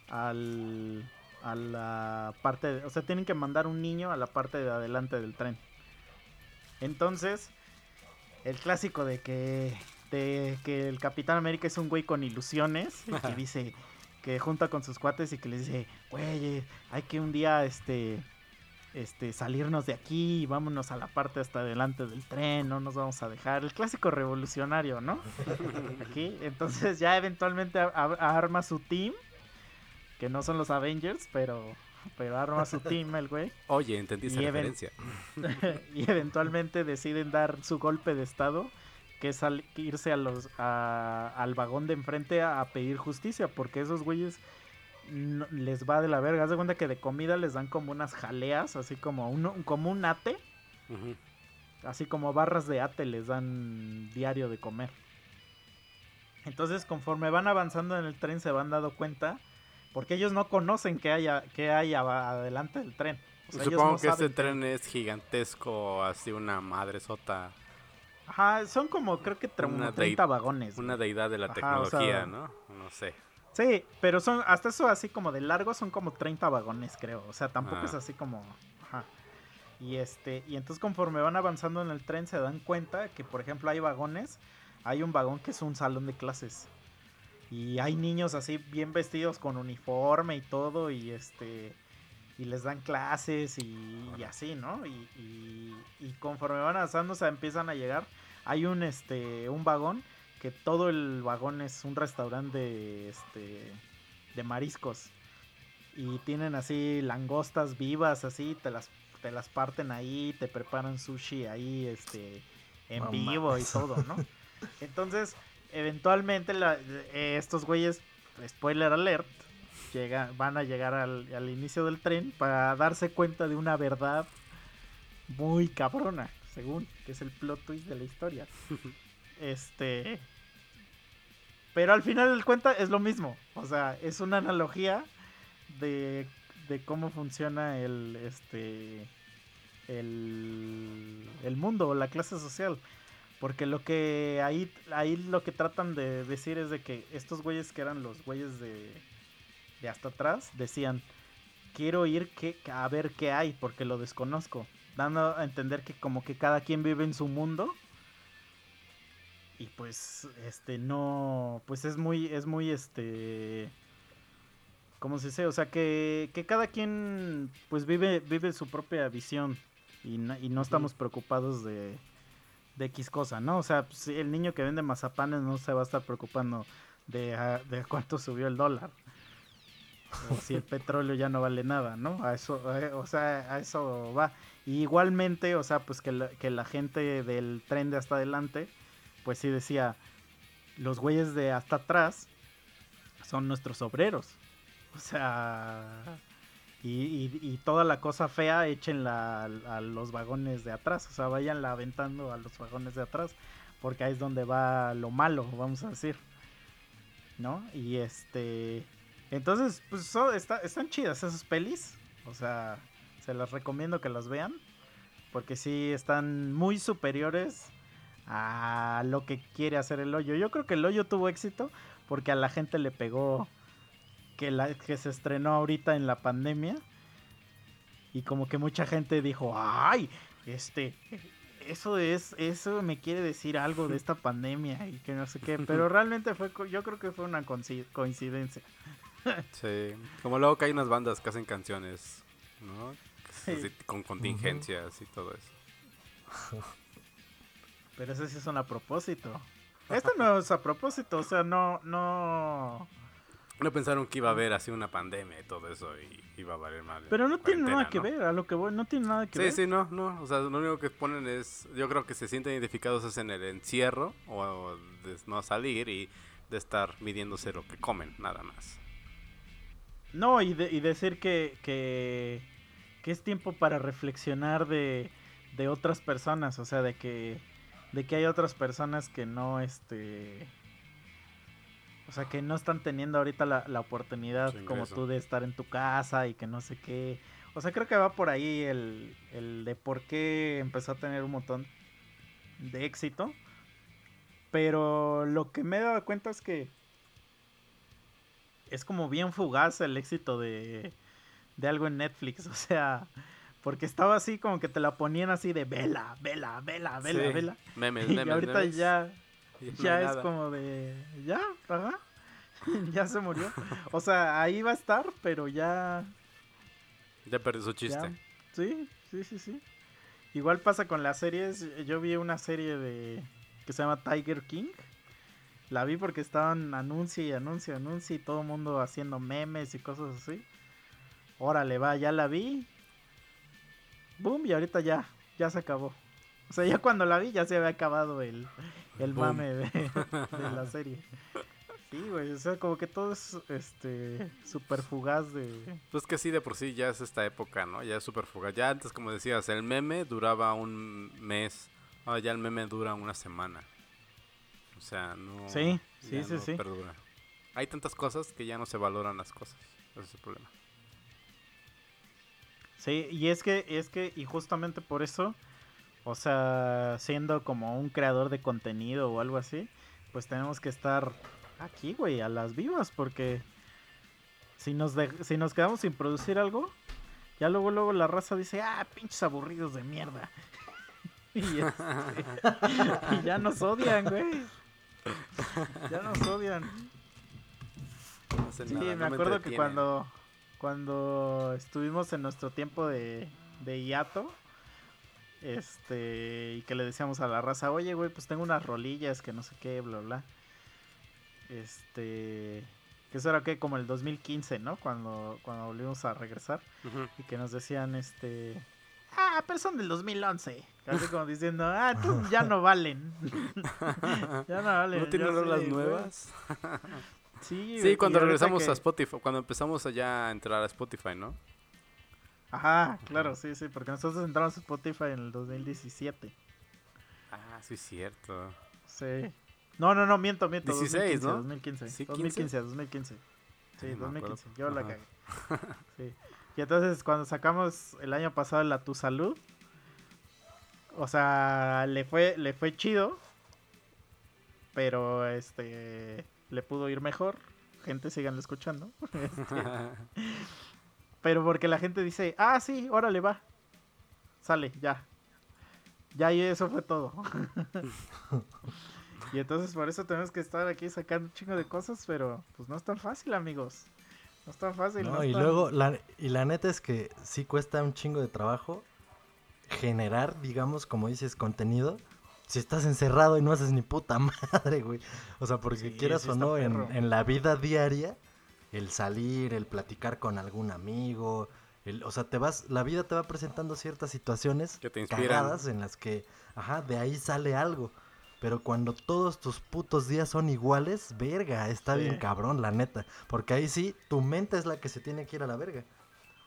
al, a la parte, de- o sea, tienen que mandar un niño a la parte de adelante del tren. Entonces, el clásico de que, de que el Capitán América es un güey con ilusiones, y que dice que junta con sus cuates y que les dice, güey, hay que un día, este, este, salirnos de aquí y vámonos a la parte hasta adelante del tren, no nos vamos a dejar. El clásico revolucionario, ¿no? *laughs* Aquí, entonces ya eventualmente a- a- arma su team, que no son los Avengers, pero, pero arma su team el güey. Oye, entendí esa Y even- referencia. *laughs* y eventualmente deciden dar su golpe de estado, que es al- irse a los, a- al vagón de enfrente a, a pedir justicia, porque esos güeyes no- les va de la verga. Haz de cuenta que de comida les dan como unas jaleas, así como un, como un ate, así como barras de ate les dan diario de comer. Entonces, conforme van avanzando en el tren, se van dando cuenta, porque ellos no conocen qué hay, a- qué hay a- adelante del tren. O sea, ellos Supongo no que este tren es gigantesco, así una madre sota, Ajá, son como, creo que Una como dei- 30 vagones. una deidad de la Ajá, o tecnología, sea- ¿no? No sé. Sí, pero son, hasta eso así como de largo son como 30 vagones, creo. O sea, tampoco Ah. es así como... Ajá. Y este, y entonces conforme van avanzando en el tren se dan cuenta que, por ejemplo, hay vagones. Hay un vagón que es un salón de clases. Y hay niños así bien vestidos con uniforme y todo. Y este. Y les dan clases y, y así, ¿no? Y, y, y conforme van avanzando, se empiezan a llegar. Hay un este. un vagón que todo el vagón es un restaurante de, este, de mariscos. Y tienen así langostas vivas, así, te las, te las parten ahí, te preparan sushi ahí, este, en vivo y *laughs* todo, ¿no? Entonces, eventualmente la- eh, estos güeyes, spoiler alert, llega, van a llegar al, al inicio del tren para darse cuenta de una verdad muy cabrona, según, que es el plot twist de la historia. *laughs* Este. Pero al final del cuenta es lo mismo. O sea, es una analogía de, de cómo funciona el. Este. El, el mundo o la clase social. Porque lo que ahí, ahí lo que tratan de decir es de que estos güeyes que eran los güeyes de, de hasta atrás decían, quiero ir que, a ver qué hay porque lo desconozco. Dando a entender que como que cada quien vive en su mundo. Y pues, este, no, pues es muy, es muy, este, ¿cómo se dice? O sea, que, que cada quien, pues vive, vive su propia visión y no, y no estamos preocupados de, de X cosa, ¿no? O sea, pues, el niño que vende mazapanes no se va a estar preocupando de, a- de cuánto subió el dólar. O si el *laughs* petróleo ya no vale nada, ¿no? A eso, eh, o sea, a eso va. Y igualmente, o sea, pues que la, que la gente del tren de hasta adelante, pues sí decía, los güeyes de hasta atrás son nuestros obreros. O sea, y, y- toda la cosa fea échenla a, a los vagones de atrás. O sea, vayanla aventando a los vagones de atrás. Porque ahí es donde va lo malo, vamos a decir. ¿No? Y este... Entonces, pues son- está- están chidas esas pelis. O sea, se las recomiendo que las vean. Porque sí están muy superiores a lo que quiere hacer el hoyo. Yo creo que el hoyo tuvo éxito porque a la gente le pegó que, la, que se estrenó ahorita en la pandemia. Y como que mucha gente dijo, ay, este, eso es, eso me quiere decir algo de esta pandemia y que no sé qué. *laughs* Pero realmente fue, yo creo que fue una coinci- coincidencia. *laughs* Sí. Como luego que hay unas bandas que hacen canciones, ¿no? Así, con contingencias y todo eso. *laughs* Pero eso sí son a propósito. Esto no es a propósito, o sea, no, no... No pensaron que iba a haber así una pandemia y todo eso y iba a valer mal. Pero no tiene nada que ver, a lo que voy, no tiene nada que Sí, ver. sí, no, no. O sea, lo único que ponen es. Yo creo que se sienten identificados es en el encierro o de no salir y de estar midiéndose lo que comen, nada más. No, y, de- y decir que, que, que es tiempo para reflexionar de, de otras personas, o sea, de que, de que hay otras personas que no, este, o sea, que no están teniendo ahorita la, la oportunidad como tú de estar en tu casa y que no sé qué. O sea, creo que va por ahí el, el de por qué empezó a tener un montón de éxito. Pero lo que me he dado cuenta es que es como bien fugaz el éxito de, de algo en Netflix. *laughs* O sea, porque estaba así como que te la ponían así de vela, vela, vela, vela, Sí, vela. Memes, Y memes, ahorita memes. ya, Y no ya hay es nada. como de. Ya, ajá. *laughs* ya se murió. O sea, ahí va a estar, pero ya. Ya perdió su chiste. ya. Sí, sí, sí, sí. Igual pasa con las series. Yo vi una serie de. que se llama Tiger King. La vi porque estaban anuncio y anuncio, anuncio y todo el mundo haciendo memes y cosas así. Órale, va, ya la vi. Boom, y ahorita ya, ya se acabó. O sea, ya cuando la vi ya se había acabado el, el Boom. mame de, *laughs* de la serie. Sí, güey, o sea, como que todo es este súper fugaz de... Pues que sí, de por sí ya es esta época, ¿no? Ya es súper fugaz. Ya antes, como decías, el meme duraba un mes. Ahora ya el meme dura una semana. O sea, no. Sí, sí, sí, no sí. perdura. Hay tantas cosas que ya no se valoran las cosas. Ese es el problema. Sí, y es que, es que, y justamente por eso, o sea, siendo como un creador de contenido o algo así, pues tenemos que estar aquí, güey, a las vivas, porque si nos, de- si nos quedamos sin producir algo, ya luego, luego la raza dice, ah, pinches aburridos de mierda. *laughs* y, este, *laughs* y ya nos odian, güey. Ya nos odian. No Sí, nada, me no acuerdo que cuando, cuando estuvimos en nuestro tiempo de, de hiato, este, y que le decíamos a la raza, oye, güey, pues tengo unas rolillas que no sé qué, bla, bla. Este, que eso era que como el 2015, ¿no? Cuando, cuando volvimos a regresar y que nos decían, este, ah, pero son del 2011. Casi como diciendo, ah, ya no valen. *laughs* ya no valen. ¿No tienen rolas nuevas? *laughs* Sí, cuando regresamos que- a Spotify, cuando empezamos allá a entrar a Spotify, ¿no? Ajá, claro, sí, sí, porque nosotros entramos a Spotify en el 2017. Ah, sí, es cierto. Sí. No, no, no, miento, miento. 16, 2015, ¿no? 2015. ¿Sí, 2015, 2015. Sí, Ay, no me acuerdo. 2015. Yo la Ajá. cagué. Sí. Y entonces cuando sacamos el año pasado la Tu Salud, o sea, le fue, le fue chido, pero este, le pudo ir mejor. Gente, sigan escuchando. *laughs* Este, *laughs* pero porque la gente dice, ah, sí, órale, va. Sale, ya. Ya, y eso fue todo. *laughs* y entonces por eso tenemos que estar aquí sacando un chingo de cosas, pero pues no es tan fácil, amigos. No es tan fácil. No, no y tan- luego, la, y la neta es que sí cuesta un chingo de trabajo generar, digamos, como dices, contenido. Si estás encerrado y no haces ni puta *laughs* madre, güey. O sea, porque Sí, quieras sí o no, en, la vida diaria, el salir, el platicar con algún amigo, el, o sea, te vas, la vida te va presentando ciertas situaciones Que te inspiran. en las que, ajá, de ahí sale algo. Pero cuando todos tus putos días son iguales, verga, está Sí. bien cabrón, la neta. Porque ahí sí, tu mente es la que se tiene que ir a la verga.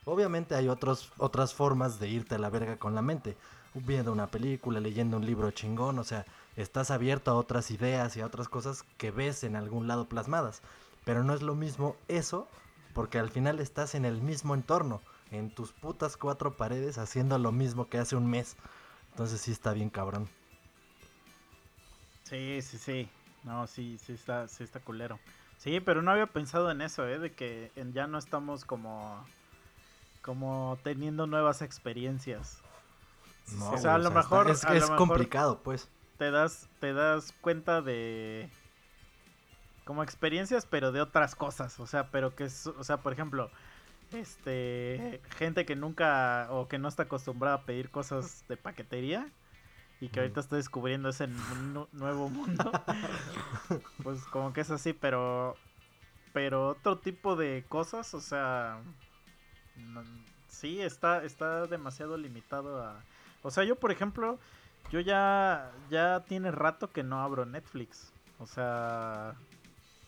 Obviamente hay otros, otras formas de irte a la verga con la mente. Viendo una película, leyendo un libro chingón, o sea, estás abierto a otras ideas y a otras cosas que ves en algún lado plasmadas. Pero no es lo mismo eso, porque al final estás en el mismo entorno, en tus putas cuatro paredes, haciendo lo mismo que hace un mes. Entonces sí está bien cabrón. Sí, sí, sí. No, sí, sí está, sí está culero. Sí, pero no había pensado en eso, ¿eh? De que ya no estamos como, como teniendo nuevas experiencias. No, o sea, a lo mejor- está- a es, lo es mejor- complicado, pues. Te das, te das cuenta de como experiencias, pero de otras cosas. O sea, pero que es, o sea, por ejemplo, este, gente que nunca o que no está acostumbrada a pedir cosas de paquetería y que ahorita está descubriendo ese nu- nuevo mundo. *laughs* pues como que es así, pero pero otro tipo de cosas, o sea, no- sí está está demasiado limitado a o sea, yo por ejemplo, yo ya ya tiene rato que no abro Netflix. O sea,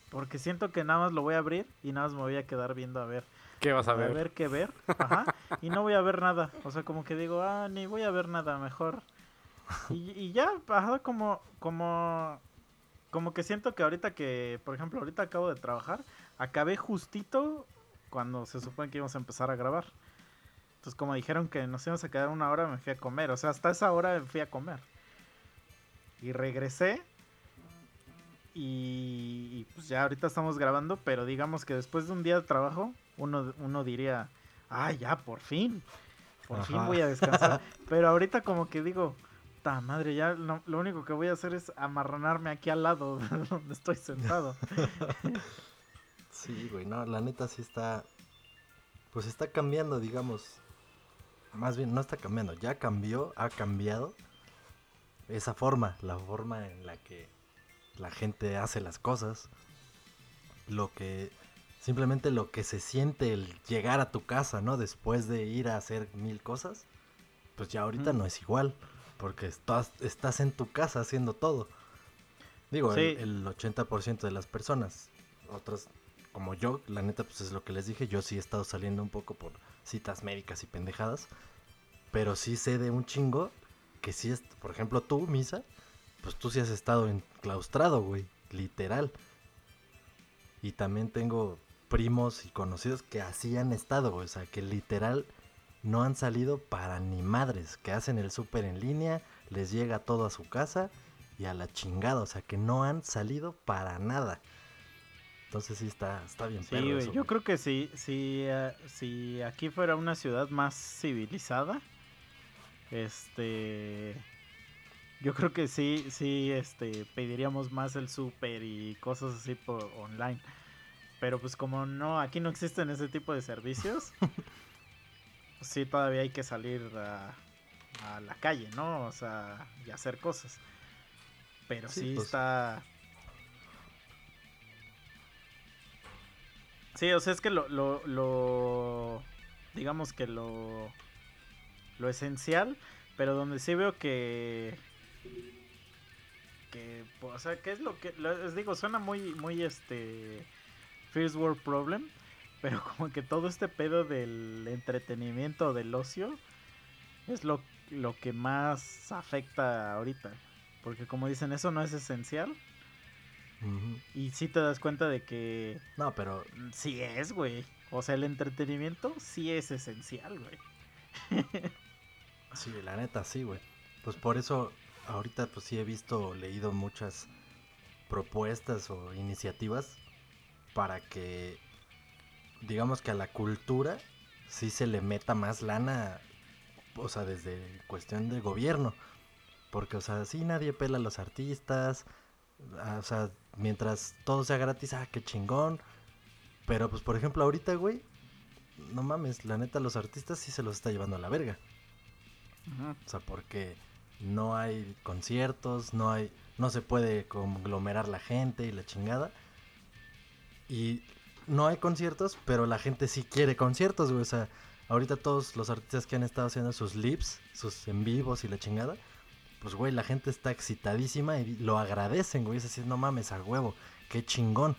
porque siento que nada más lo voy a abrir y nada más me voy a quedar viendo a ver ¿Qué vas a a ver? ver qué ver, ajá, *laughs* y no voy a ver nada, o sea, como que digo, ah, ni voy a ver nada, mejor *laughs* Y, y ya, ajá, como, como, como que siento que ahorita que, por ejemplo, ahorita acabo de trabajar, acabé justito cuando se supone que íbamos a empezar a grabar. Entonces, como dijeron que nos íbamos a quedar una hora, me fui a comer. O sea, hasta esa hora me fui a comer. Y regresé. Y, y, pues ya ahorita estamos grabando, pero digamos que después de un día de trabajo, uno, uno diría, ah, ya, por fin. Por fin voy a descansar. *laughs* pero ahorita como que digo, ta madre, ya lo único que voy a hacer es amarranarme aquí al lado *laughs* de donde estoy sentado. *laughs* Sí, güey, no, la neta sí está. Pues está cambiando, digamos. Más bien, no está cambiando, ya cambió, ha cambiado esa forma, la forma en la que la gente hace las cosas. Lo que. Simplemente lo que se siente el llegar a tu casa, ¿no? Después de ir a hacer mil cosas. Pues ya ahorita no es igual. Porque estás, estás en tu casa haciendo todo. Digo, Sí. el, el 80% de las personas. Otras como yo, la neta, pues es lo que les dije. Yo sí he estado saliendo un poco por citas médicas y pendejadas. Pero sí sé de un chingo que sí es, por ejemplo, tú, Misa, pues tú sí has estado enclaustrado, güey, literal. Y también tengo primos y conocidos que así han estado, güey, o sea, que literal no han salido para ni madres, que hacen el súper en línea, les llega todo a su casa y a la chingada, o sea, que no han salido para nada. Entonces sí está, está bien Sí, perro eso, yo güey. creo que sí, si, si aquí fuera una ciudad más civilizada, este, yo creo que sí, sí, este, pediríamos más el súper y cosas así por online. Pero pues como no, aquí no existen ese tipo de servicios, *laughs* sí todavía hay que salir a, a la calle, ¿no? O sea, y hacer cosas. Pero Sí, sí, pues. está... Sí, o sea, es que lo, lo, lo digamos que lo, lo esencial, pero donde sí veo que, que, pues, o sea, ¿qué es lo que, les digo, suena muy, muy, este, First World Problem, *laughs* pero como que todo este pedo del entretenimiento, del ocio, es lo, lo que más afecta ahorita, porque como dicen, eso no es esencial, Y sí te das cuenta de que No, pero Sí es, güey. O sea, el entretenimiento sí es esencial, güey. Sí, la neta, sí, güey. Pues por eso ahorita pues sí he visto, leído muchas propuestas o iniciativas para que digamos que a la cultura sí se le meta más lana, o sea, desde cuestión de gobierno. Porque, o sea, sí nadie pela a los artistas, ah, o sea, mientras todo sea gratis, ah, qué chingón. Pero pues por ejemplo ahorita, güey, no mames, la neta los artistas sí se los está llevando a la verga. O sea, porque no hay conciertos, no hay, no se puede conglomerar la gente y la chingada. Y no hay conciertos, pero la gente sí quiere conciertos, güey. O sea, ahorita todos los artistas que han estado haciendo sus lips, sus en vivos y la chingada, pues güey, la gente está excitadísima y lo agradecen, güey. Es así, no mames, a huevo, qué chingón.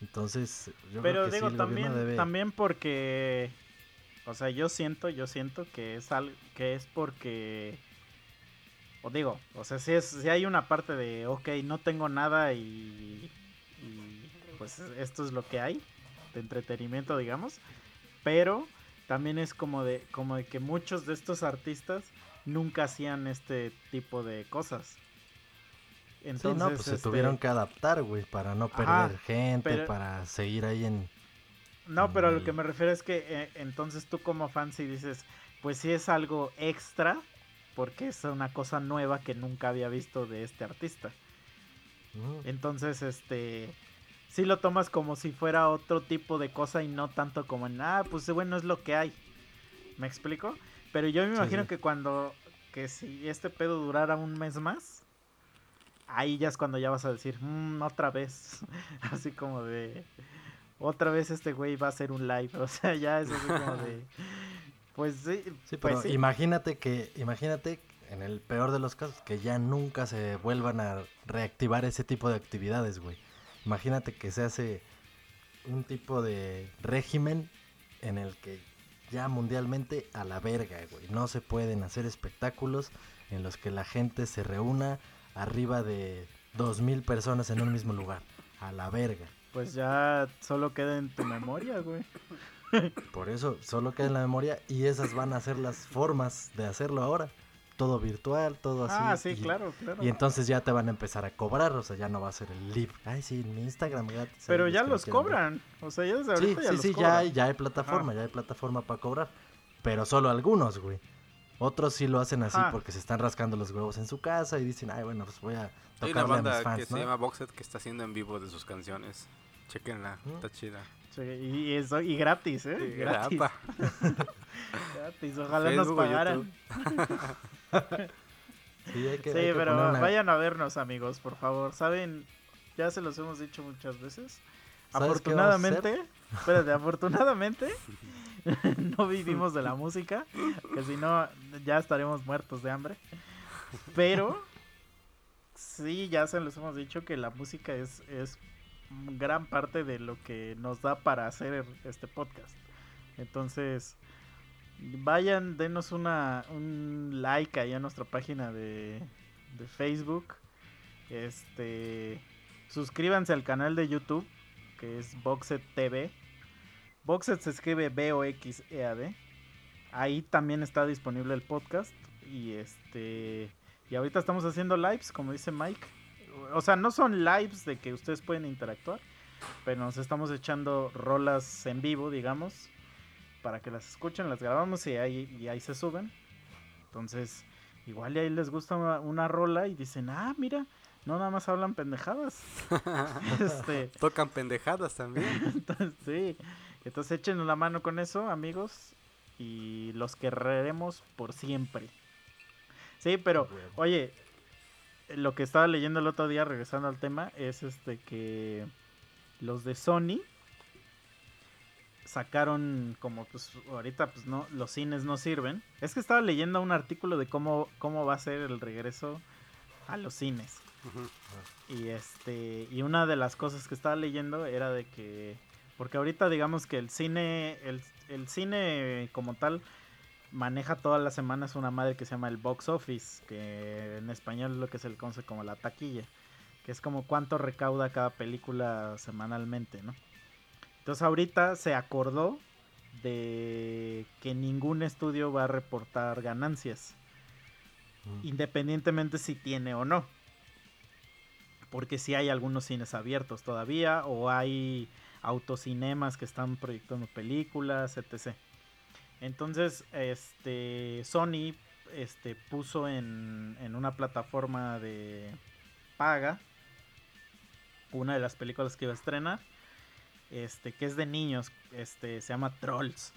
Entonces, yo creo Pero que digo, sí, el también, debe- también porque. O sea, yo siento, yo siento que es al, que es porque. O digo, o sea, si, es, si hay una parte de, ok, no tengo nada y, y pues esto es lo que hay, de entretenimiento, digamos. Pero también es como de, como de que muchos de estos artistas nunca hacían este tipo de cosas. Entonces, sí, no, pues se este, tuvieron que adaptar, güey, para no perder Ajá, gente, pero- para seguir ahí en... No, pero a lo Mm. que me refiero es que eh, entonces tú como fan si dices, pues sí es algo extra, porque es una cosa nueva que nunca había visto de este artista. Ujú. Entonces, este, sí lo tomas como si fuera otro tipo de cosa y no tanto como en, ah, pues bueno, es lo que hay. ¿Me explico? Pero yo me imagino sí. que cuando, que si este pedo durara un mes más, ahí ya es cuando ya vas a decir, "Mm, otra vez. *laughs* Así como de, otra vez este güey va a hacer un live. *laughs* O sea, ya es así como de, *laughs* pues sí, Sí, pues pero sí. imagínate que, imagínate en el peor de los casos que ya nunca se vuelvan a reactivar ese tipo de actividades, güey. Imagínate que se hace un tipo de régimen en el que ya mundialmente a la verga, güey. No se pueden hacer espectáculos en los que la gente se reúna arriba de dos mil personas en un mismo lugar. A la verga. Pues ya solo queda en tu memoria, güey. Por eso solo queda en la memoria y esas van a ser las formas de hacerlo ahora. Todo virtual, todo así. Ah, sí, y, claro, claro. Y entonces ya te van a empezar a cobrar, o sea, ya no va a ser el live. Ay, sí, mi Instagram gratis. Pero ya los ver. cobran. O sea, ya desde Sí, ahorita ya sí, los sí, ya cobran. hay, ya hay plataforma, ya hay plataforma para cobrar. Pero solo algunos, güey. Otros sí lo hacen así Ajá. porque se están rascando los huevos en su casa y dicen, ay, bueno, pues voy a Hay una tocarle a banda que se llama Boxet que está haciendo en vivo de sus canciones. Chequenla, ¿Mm? está chida. Sí, y, eso, y gratis, ¿eh? Sí, gratis. *laughs* gratis. Ojalá nos Facebook pagaran. *laughs* Sí, hay que, Sí, hay pero una- vayan a vernos, amigos, por favor. Saben, ya se los hemos dicho muchas veces. Afortunadamente, espérate, afortunadamente *laughs* no vivimos de la música, que si no ya estaremos muertos de hambre. Pero sí, ya se los hemos dicho que la música es, es gran parte de lo que nos da para hacer este podcast. Entonces, vayan, denos una, un like ahí a nuestra página de, de Facebook. Este, suscríbanse al canal de YouTube, que es Boxet TV. Boxet se escribe B-O-X-E-A-D. Ahí también está disponible el podcast. Y este. Y ahorita estamos haciendo lives, como dice Mike. O sea, no son lives de que ustedes pueden interactuar. Pero nos estamos echando rolas en vivo, digamos. Para que las escuchen, las grabamos y ahí, y ahí se suben. Entonces, igual y ahí les gusta una, una rola y dicen, ah, mira, no nada más hablan pendejadas. *laughs* este, Tocan pendejadas también. *laughs* entonces, sí. Entonces échenos la mano con eso, amigos. Y los querremos por siempre. Sí, pero, oye, lo que estaba leyendo el otro día, regresando al tema, es este que los de Sony sacaron como pues ahorita pues no los cines no sirven. Es que estaba leyendo un artículo de cómo cómo va a ser el regreso a los cines. Y este, y una de las cosas que estaba leyendo era de que, porque ahorita digamos que el cine, el, el cine como tal, maneja todas las semanas una madre que se llama el box office, que en español es lo que se le conoce como la taquilla, que es como cuánto recauda cada película semanalmente, ¿no? Entonces ahorita se acordó de que ningún estudio va a reportar ganancias Mm. independientemente si tiene o no. Porque si hay algunos cines abiertos todavía o hay autocinemas que están proyectando películas, etc. Entonces, este Sony este puso en, en una plataforma de paga una de las películas que iba a estrenar, este que es de niños, este se llama Trolls.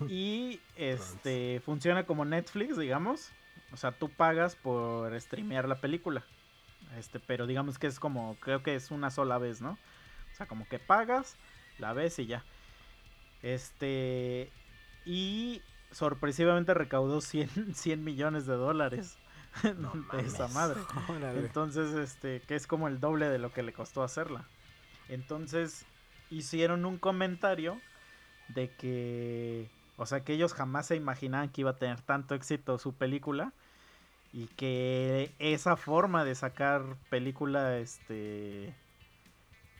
*laughs* Y este funciona como Netflix, digamos. O sea, tú pagas por streamear la película. Este, pero digamos que es como, creo que es una sola vez, ¿no? O sea, como que pagas, la ves y ya. Este, y sorpresivamente recaudó *laughs* 100, 100 millones de dólares No *laughs* de esa madre. Entonces, este, que es como el doble de lo que le costó hacerla. Entonces, hicieron un comentario de que, o sea, que ellos jamás se imaginaban que iba a tener tanto éxito su película y que esa forma de sacar película, este,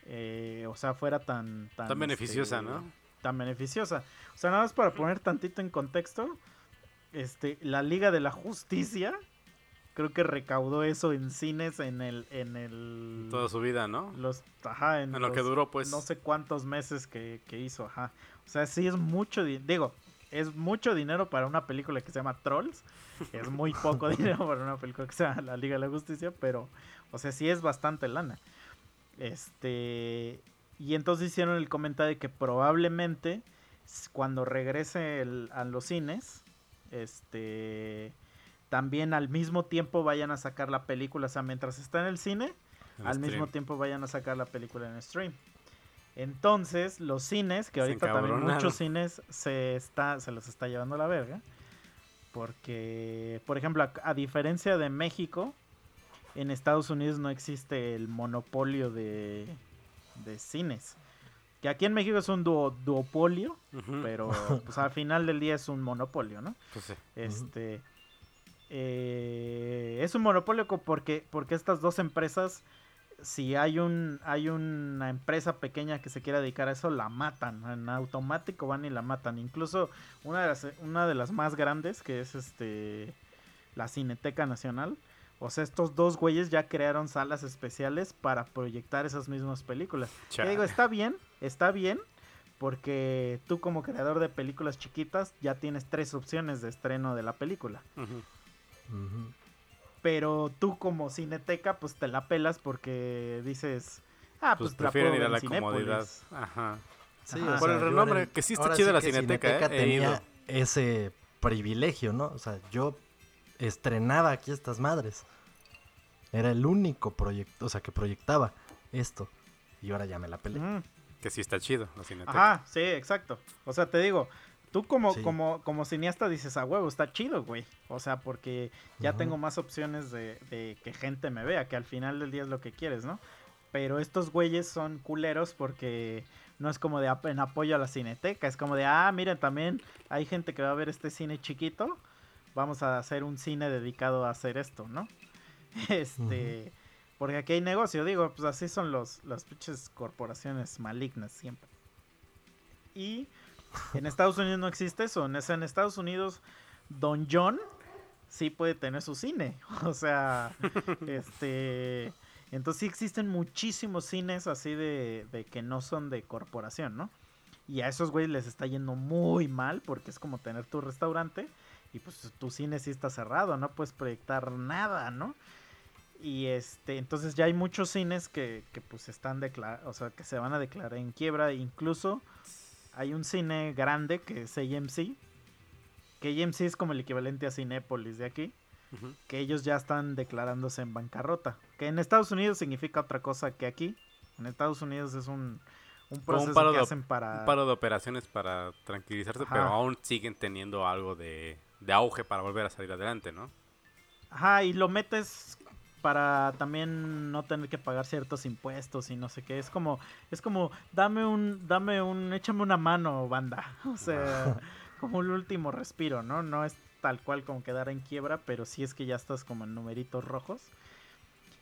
eh, o sea, fuera tan, tan, Tan beneficiosa, este, ¿no? Tan beneficiosa. O sea, nada más para poner tantito en contexto, este, la Liga de la Justicia creo que recaudó eso en cines en el en el Toda su vida, ¿no? los ajá en, En lo que duró, pues. no sé cuántos meses que, que hizo, ajá. O sea, sí es mucho di- digo, es mucho dinero para una película que se llama Trolls. Es muy poco *laughs* dinero para una película que se llama La Liga de la Justicia, pero o sea, sí es bastante lana. Este y entonces hicieron el comentario de que probablemente cuando regrese el- a los cines, este también al mismo tiempo vayan a sacar la película, o sea, mientras está en el cine, al mismo tiempo vayan a sacar la película en stream. Entonces, los cines, que ahorita también muchos cines se está se los está llevando a la verga, porque por ejemplo, a, a diferencia de México, en Estados Unidos no existe el monopolio de de cines. Que aquí en México es un duo- duopolio, pero *laughs* pues al final del día es un monopolio, ¿no? Pues sí. Este eh, es un monopolio porque porque estas dos empresas si hay un hay una empresa pequeña que se quiera dedicar a eso la matan en automático van y la matan incluso una de las una de las más grandes que es este la Cineteca Nacional o sea estos dos güeyes ya crearon salas especiales para proyectar esas mismas películas que digo, Chale. está bien, está bien, porque tú como creador de películas chiquitas ya tienes tres opciones de estreno de la película. Pero tú como cineteca, pues te la pelas porque dices, ah, Pues pues, la prefieren puedo ir a la en comodidad. Cinépolis. Ajá. Sí, Ajá. o Por sea, el renombre, en que sí está ahora chida la que Cineteca, ¿eh? Tenía ese privilegio, ¿no? O sea, yo estrenaba aquí estas madres. Era el único proyecto, o sea, que proyectaba esto. Y ahora ya me la peleé. Ujú. Que sí está chido la Cineteca. Ajá, sí, exacto. O sea, te digo, tú como, Sí. como, como cineasta dices, a huevo, está chido, güey. O sea, porque ya tengo más opciones de, de que gente me vea, que al final del día es lo que quieres, ¿no? Pero estos güeyes son culeros porque no es como de en apoyo a la cineteca, es como de, ah, miren, también hay gente que va a ver este cine chiquito, vamos a hacer un cine dedicado a hacer esto, ¿no? *laughs* Este, porque aquí hay negocio, digo, pues así son los, las pinches corporaciones malignas siempre. Y en Estados Unidos no existe eso. En, Estados Unidos, Don John sí puede tener su cine. *laughs* O sea, este. Entonces sí existen muchísimos cines así de, de que no son de corporación, ¿no? Y a esos güeyes les está yendo muy mal porque es como tener tu restaurante y pues tu cine sí está cerrado, no puedes proyectar nada, ¿no? Y este, entonces ya hay muchos cines que, que pues están declarados, o sea, que se van a declarar en quiebra. Incluso hay un cine grande que es AMC, que AMC es como el equivalente a Cinépolis de aquí, que ellos ya están declarándose en bancarrota. Que en Estados Unidos significa otra cosa que aquí. En Estados Unidos es un, un proceso paro que de- hacen para... Un paro de operaciones para tranquilizarse, Ajá. pero aún siguen teniendo algo de, de auge para volver a salir adelante, ¿no? Ajá, y lo metes para también no tener que pagar ciertos impuestos y no sé qué. Es como, es como, dame un, dame un, échame una mano, banda. *laughs* O sea, como el último respiro, ¿no? No es tal cual como quedar en quiebra, pero sí es que ya estás como en numeritos rojos.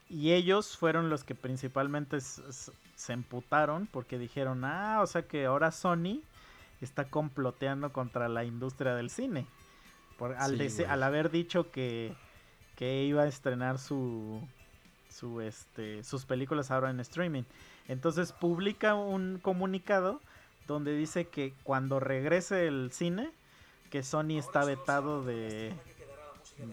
Y ellos fueron los que principalmente se emputaron porque dijeron, ah, o sea que ahora Sony está comploteando contra la industria del cine. Por, al, Sí, dese- güey. al haber dicho que, que iba a estrenar su, su este, sus películas ahora en streaming. Entonces publica un comunicado donde dice que cuando regrese el cine, que Sony está vetado de,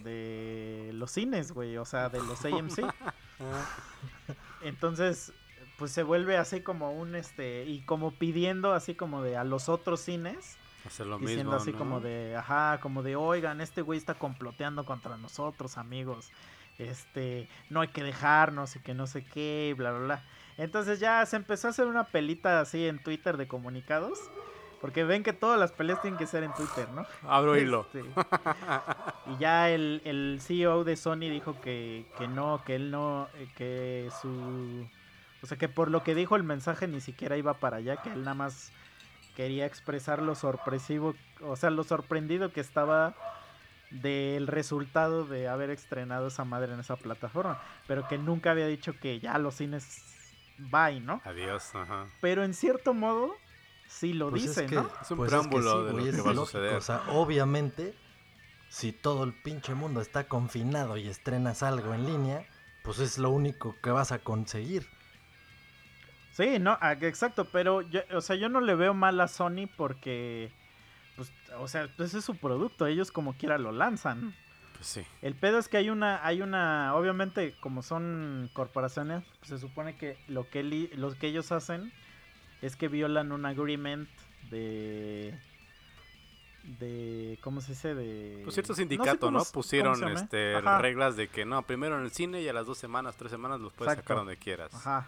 de los cines, güey, o sea, de los AMC. *laughs* Entonces, pues se vuelve así como un, este, y como pidiendo así como de a los otros cines, Hacer lo diciendo mismo, así ¿no? como de, ajá, como de, oigan, este güey está comploteando contra nosotros, amigos. Este, no hay que dejarnos y que no sé qué, y bla, bla, bla. Entonces ya se empezó a hacer una pelita así en Twitter de comunicados. Porque ven que todas las peleas tienen que ser en Twitter, ¿no? Abro *laughs* hilo. Este, y ya el, el CEO de Sony dijo que, que no, que él no, eh, que su... O sea, que por lo que dijo el mensaje ni siquiera iba para allá, que él nada más quería expresar lo sorpresivo, o sea, lo sorprendido que estaba del resultado de haber estrenado esa madre en esa plataforma, pero que nunca había dicho que ya los cines bye, ¿no? Adiós, ajá. Pero en cierto modo sí lo Pues dice, es que, ¿no? Es un pues preámbulo de lo que es va a suceder. O sea, obviamente, si todo el pinche mundo está confinado y estrenas algo en línea, pues es lo único que vas a conseguir. Sí, no, exacto, pero yo, o sea, yo no le veo mal a Sony porque, pues, o sea, pues es su producto, ellos como quiera lo lanzan. Pues sí. El pedo es que hay una, hay una, obviamente, como son corporaciones, pues, se supone que lo que, li- lo que ellos hacen es que violan un agreement de, de, ¿cómo se dice? De... Pues cierto no sé sindicato, cómo ¿no? Pusieron este Ajá. reglas de que no, primero en el cine y a las dos semanas, tres semanas los puedes Exacto. sacar donde quieras. Ajá.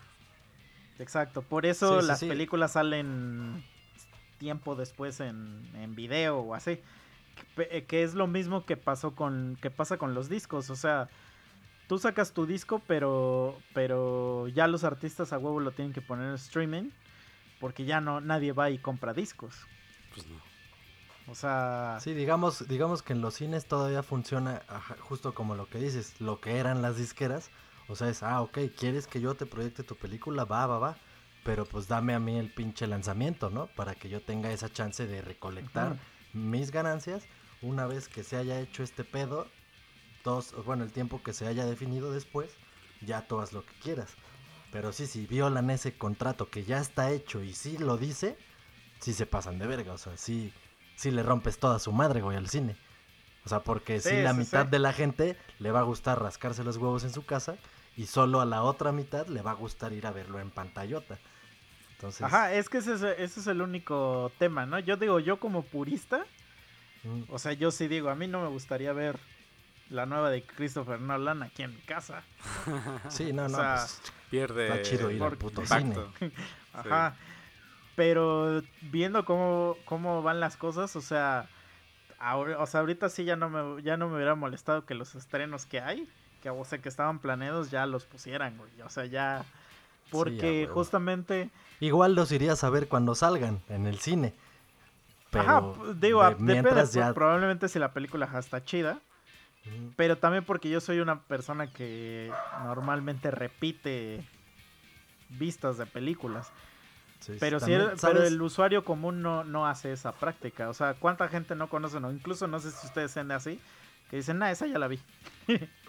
Exacto. Por eso Sí, sí, las sí. películas salen tiempo después en, en video o así. Que, que es lo mismo que pasó con. que pasa con los discos. O sea, tú sacas tu disco, pero. pero ya los artistas a huevo lo tienen que poner en streaming. porque ya no nadie va y compra discos. Pues no. O sea, Sí, digamos, digamos que en los cines todavía funciona ajá, justo como lo que dices, lo que eran las disqueras. O sea, es, ah, ok, ¿quieres que yo te proyecte tu película? Va, va, va. Pero pues dame a mí el pinche lanzamiento, ¿no? Para que yo tenga esa chance de recolectar mis ganancias una vez que se haya hecho este pedo. Dos, bueno, el tiempo que se haya definido después, ya tú haz lo que quieras. Pero sí, si violan ese contrato que ya está hecho y sí lo dice, sí se pasan de verga. O sea, sí, sí le rompes toda su madre, güey, al cine. O sea, porque Sí, si la sí, mitad sí. de la gente le va a gustar rascarse los huevos en su casa y solo a la otra mitad le va a gustar ir a verlo en pantallota. Entonces, ajá, es que ese es, ese es el único tema, ¿no? Yo digo, yo como purista, mm, o sea, yo sí digo, a mí no me gustaría ver la nueva de Christopher Nolan aquí en mi casa. *laughs* sí, no, o no, sea, pues, Pierde. Está chido ir al por- puto impacto. *laughs* Ajá. Pero viendo cómo, cómo van las cosas, o sea, ahora, o sea, ahorita sí ya no me ya no me hubiera molestado que los estrenos que hay, que o sea, que estaban planeados ya los pusieran, güey. O sea, ya porque justamente igual los irías a ver cuando salgan en el cine. Pero ajá, digo, de a- depende, mientras pues, ya probablemente si la película está chida, pero también porque yo soy una persona que normalmente repite vistas de películas. Sí, Pero, si el, pero el usuario común no, no hace esa práctica. O sea, ¿cuánta gente no conoce? No? Incluso no sé si ustedes sean así. Que dicen, nah, esa ya la vi. *laughs*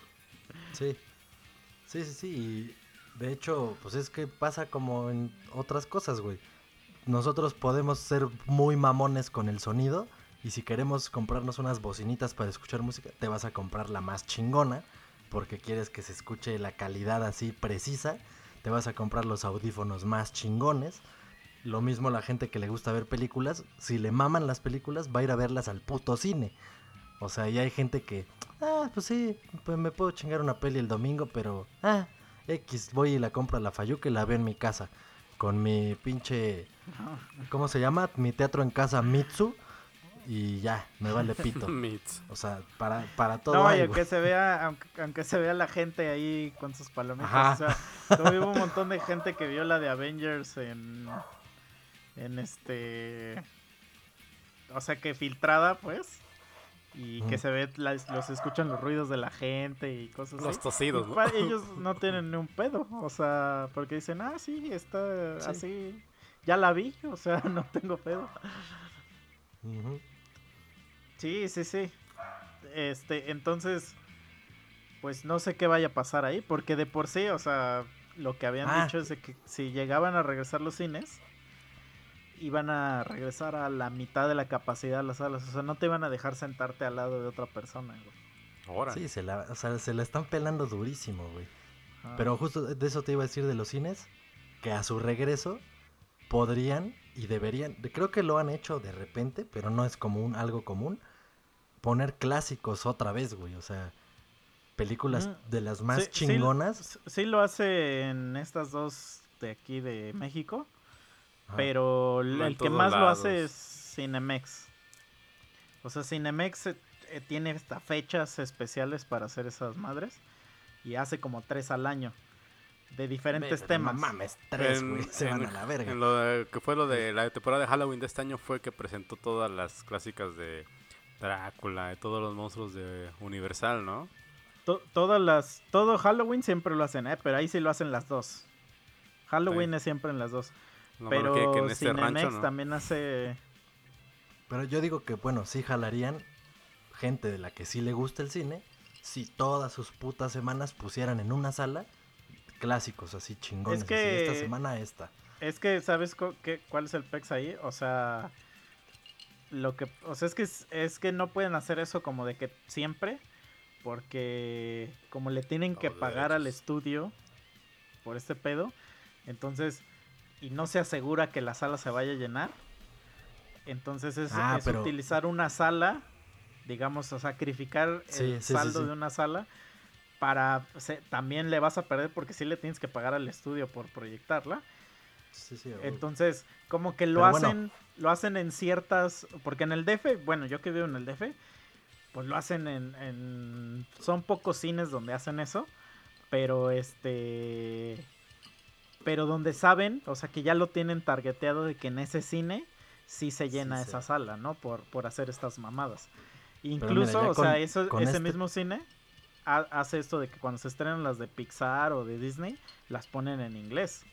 Sí. Sí, sí, sí. Y de hecho, pues es que pasa como en otras cosas, güey. Nosotros podemos ser muy mamones con el sonido. Y si queremos comprarnos unas bocinitas para escuchar música, te vas a comprar la más chingona. Porque quieres que se escuche la calidad así precisa. Te vas a comprar los audífonos más chingones. Lo mismo la gente que le gusta ver películas. Si le maman las películas, va a ir a verlas al puto cine. O sea, ya hay gente que, ah, pues sí, pues me puedo chingar una peli el domingo, pero, ah, X, voy y la compro a la Fayuca y la veo en mi casa. Con mi pinche, ¿cómo se llama? Mi teatro en casa Mitsu. Y ya, me vale pito. *laughs* O sea, para, para todo. no, hay, y aunque se vea, aunque, aunque se vea la gente ahí con sus palomitas. Ajá. O sea, hubo un montón de gente que vio la de Avengers en. En este. O sea, que filtrada, pues. Y que se ve, las- los escuchan los ruidos de la gente y cosas Los así. tosidos, ¿no? Ellos *laughs* no tienen ni un pedo, o sea, porque dicen, ah, sí, está Sí. así, ya la vi, o sea, *laughs* no tengo pedo. Sí, sí, sí. Este, entonces, pues no sé qué vaya a pasar ahí, porque de por sí, o sea, lo que habían Ah. dicho es de que si llegaban a regresar los cines, iban a regresar a la mitad de la capacidad de las salas, o sea, no te iban a dejar sentarte al lado de otra persona, güey. Ahora. Sí, se la, o sea, se la están pelando durísimo, güey. Pero justo de eso te iba a decir de los cines, que a su regreso podrían y deberían, de- creo que lo han hecho de repente, pero no es como un, algo común, poner clásicos otra vez, güey. O sea, películas Mm, de las más sí- chingonas. Sí, sí lo hace en estas dos de aquí de México, Ajá. pero No el que más lo hace es Cinemex. O sea, Cinemex eh, eh, tiene hasta fechas especiales para hacer esas madres y hace como tres al año de diferentes temas. No mames, tres, En- güey. Se van a la verga. en lo de- que fue lo de la temporada de Halloween de este año fue que presentó todas las clásicas de Drácula y todos los monstruos de Universal, ¿no? To- todas las, todo Halloween siempre lo hacen, ¿eh? pero ahí sí lo hacen las dos. Halloween es siempre en las dos. No, pero que, que en este Cinemex rancho no. también hace Pero yo digo que, bueno, sí jalarían gente de la que sí le gusta el cine si todas sus putas semanas pusieran en una sala clásicos así chingones. que- esta semana esta. Es que, ¿sabes qué, cuál es el pex ahí? O sea, lo que, o sea, es que es, es que no pueden hacer eso como de que siempre, porque como le tienen que pagar al estudio por este pedo, entonces, y no se asegura que la sala se vaya a llenar, entonces es, Ah, es pero- utilizar una sala, digamos, o sacrificar Sí, el sí, saldo sí. de una sala para se- también le vas a perder porque sí le tienes que pagar al estudio por proyectarla. Sí, sí, güey. Entonces, como que lo Pero bueno. hacen, lo hacen en ciertas, porque en el DF, bueno, yo que vivo en el DF, pues lo hacen en, en- son pocos cines donde hacen eso, pero este, pero donde saben, o sea, que ya lo tienen targeteado de que en ese cine sí se llena Sí, esa sí. sala, ¿no? Por, por hacer estas mamadas. Incluso, o con- sea, eso, ese este- mismo cine ha- hace esto de que cuando se estrenan las de Pixar o de Disney, las ponen en inglés.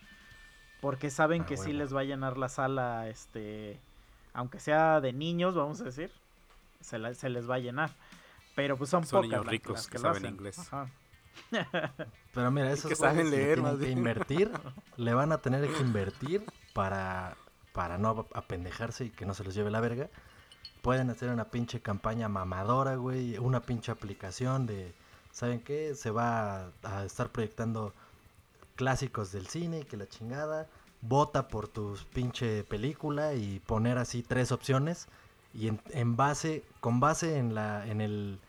Porque saben Ah, que sí les va a llenar la sala, este, aunque sea de niños, vamos a decir, se, la- se les va a llenar. Pero pues son, Son pocas niños ricos las que lo saben hacen. inglés. Ajá. Pero mira, esos que saben leer, tienen más que invertir, *laughs* le van a tener que invertir para, para no apendejarse y que no se los lleve la verga. Pueden hacer una pinche campaña mamadora, güey, una pinche aplicación de, ¿saben qué? Se va a, a estar proyectando clásicos del cine y que la chingada. Vota por tu pinche película y poner así tres opciones y en, en base, con base en la, en el,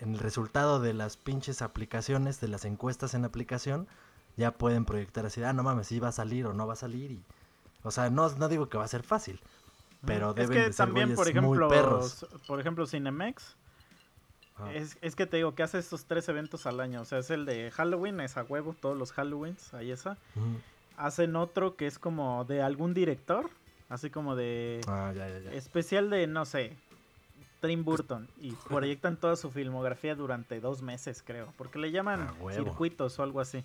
en el resultado de las pinches aplicaciones, de las encuestas en aplicación, ya pueden proyectar así, ah, no mames, si va a salir o no va a salir. Y, o sea, no, no digo que va a ser fácil, pero es deben que de ser también, por güeyes muy ejemplo, perros. por ejemplo, Cinemex, es, es que te digo que hace estos tres eventos al año. O sea, es el de Halloween, es a huevo, todos los Halloweens, ahí esa. Hacen otro que es como de algún director, así como de Ah, ya, ya, ya. especial de, no sé, Tim Burton. Y proyectan toda su filmografía durante dos meses, creo. Porque le llaman circuitos o algo así.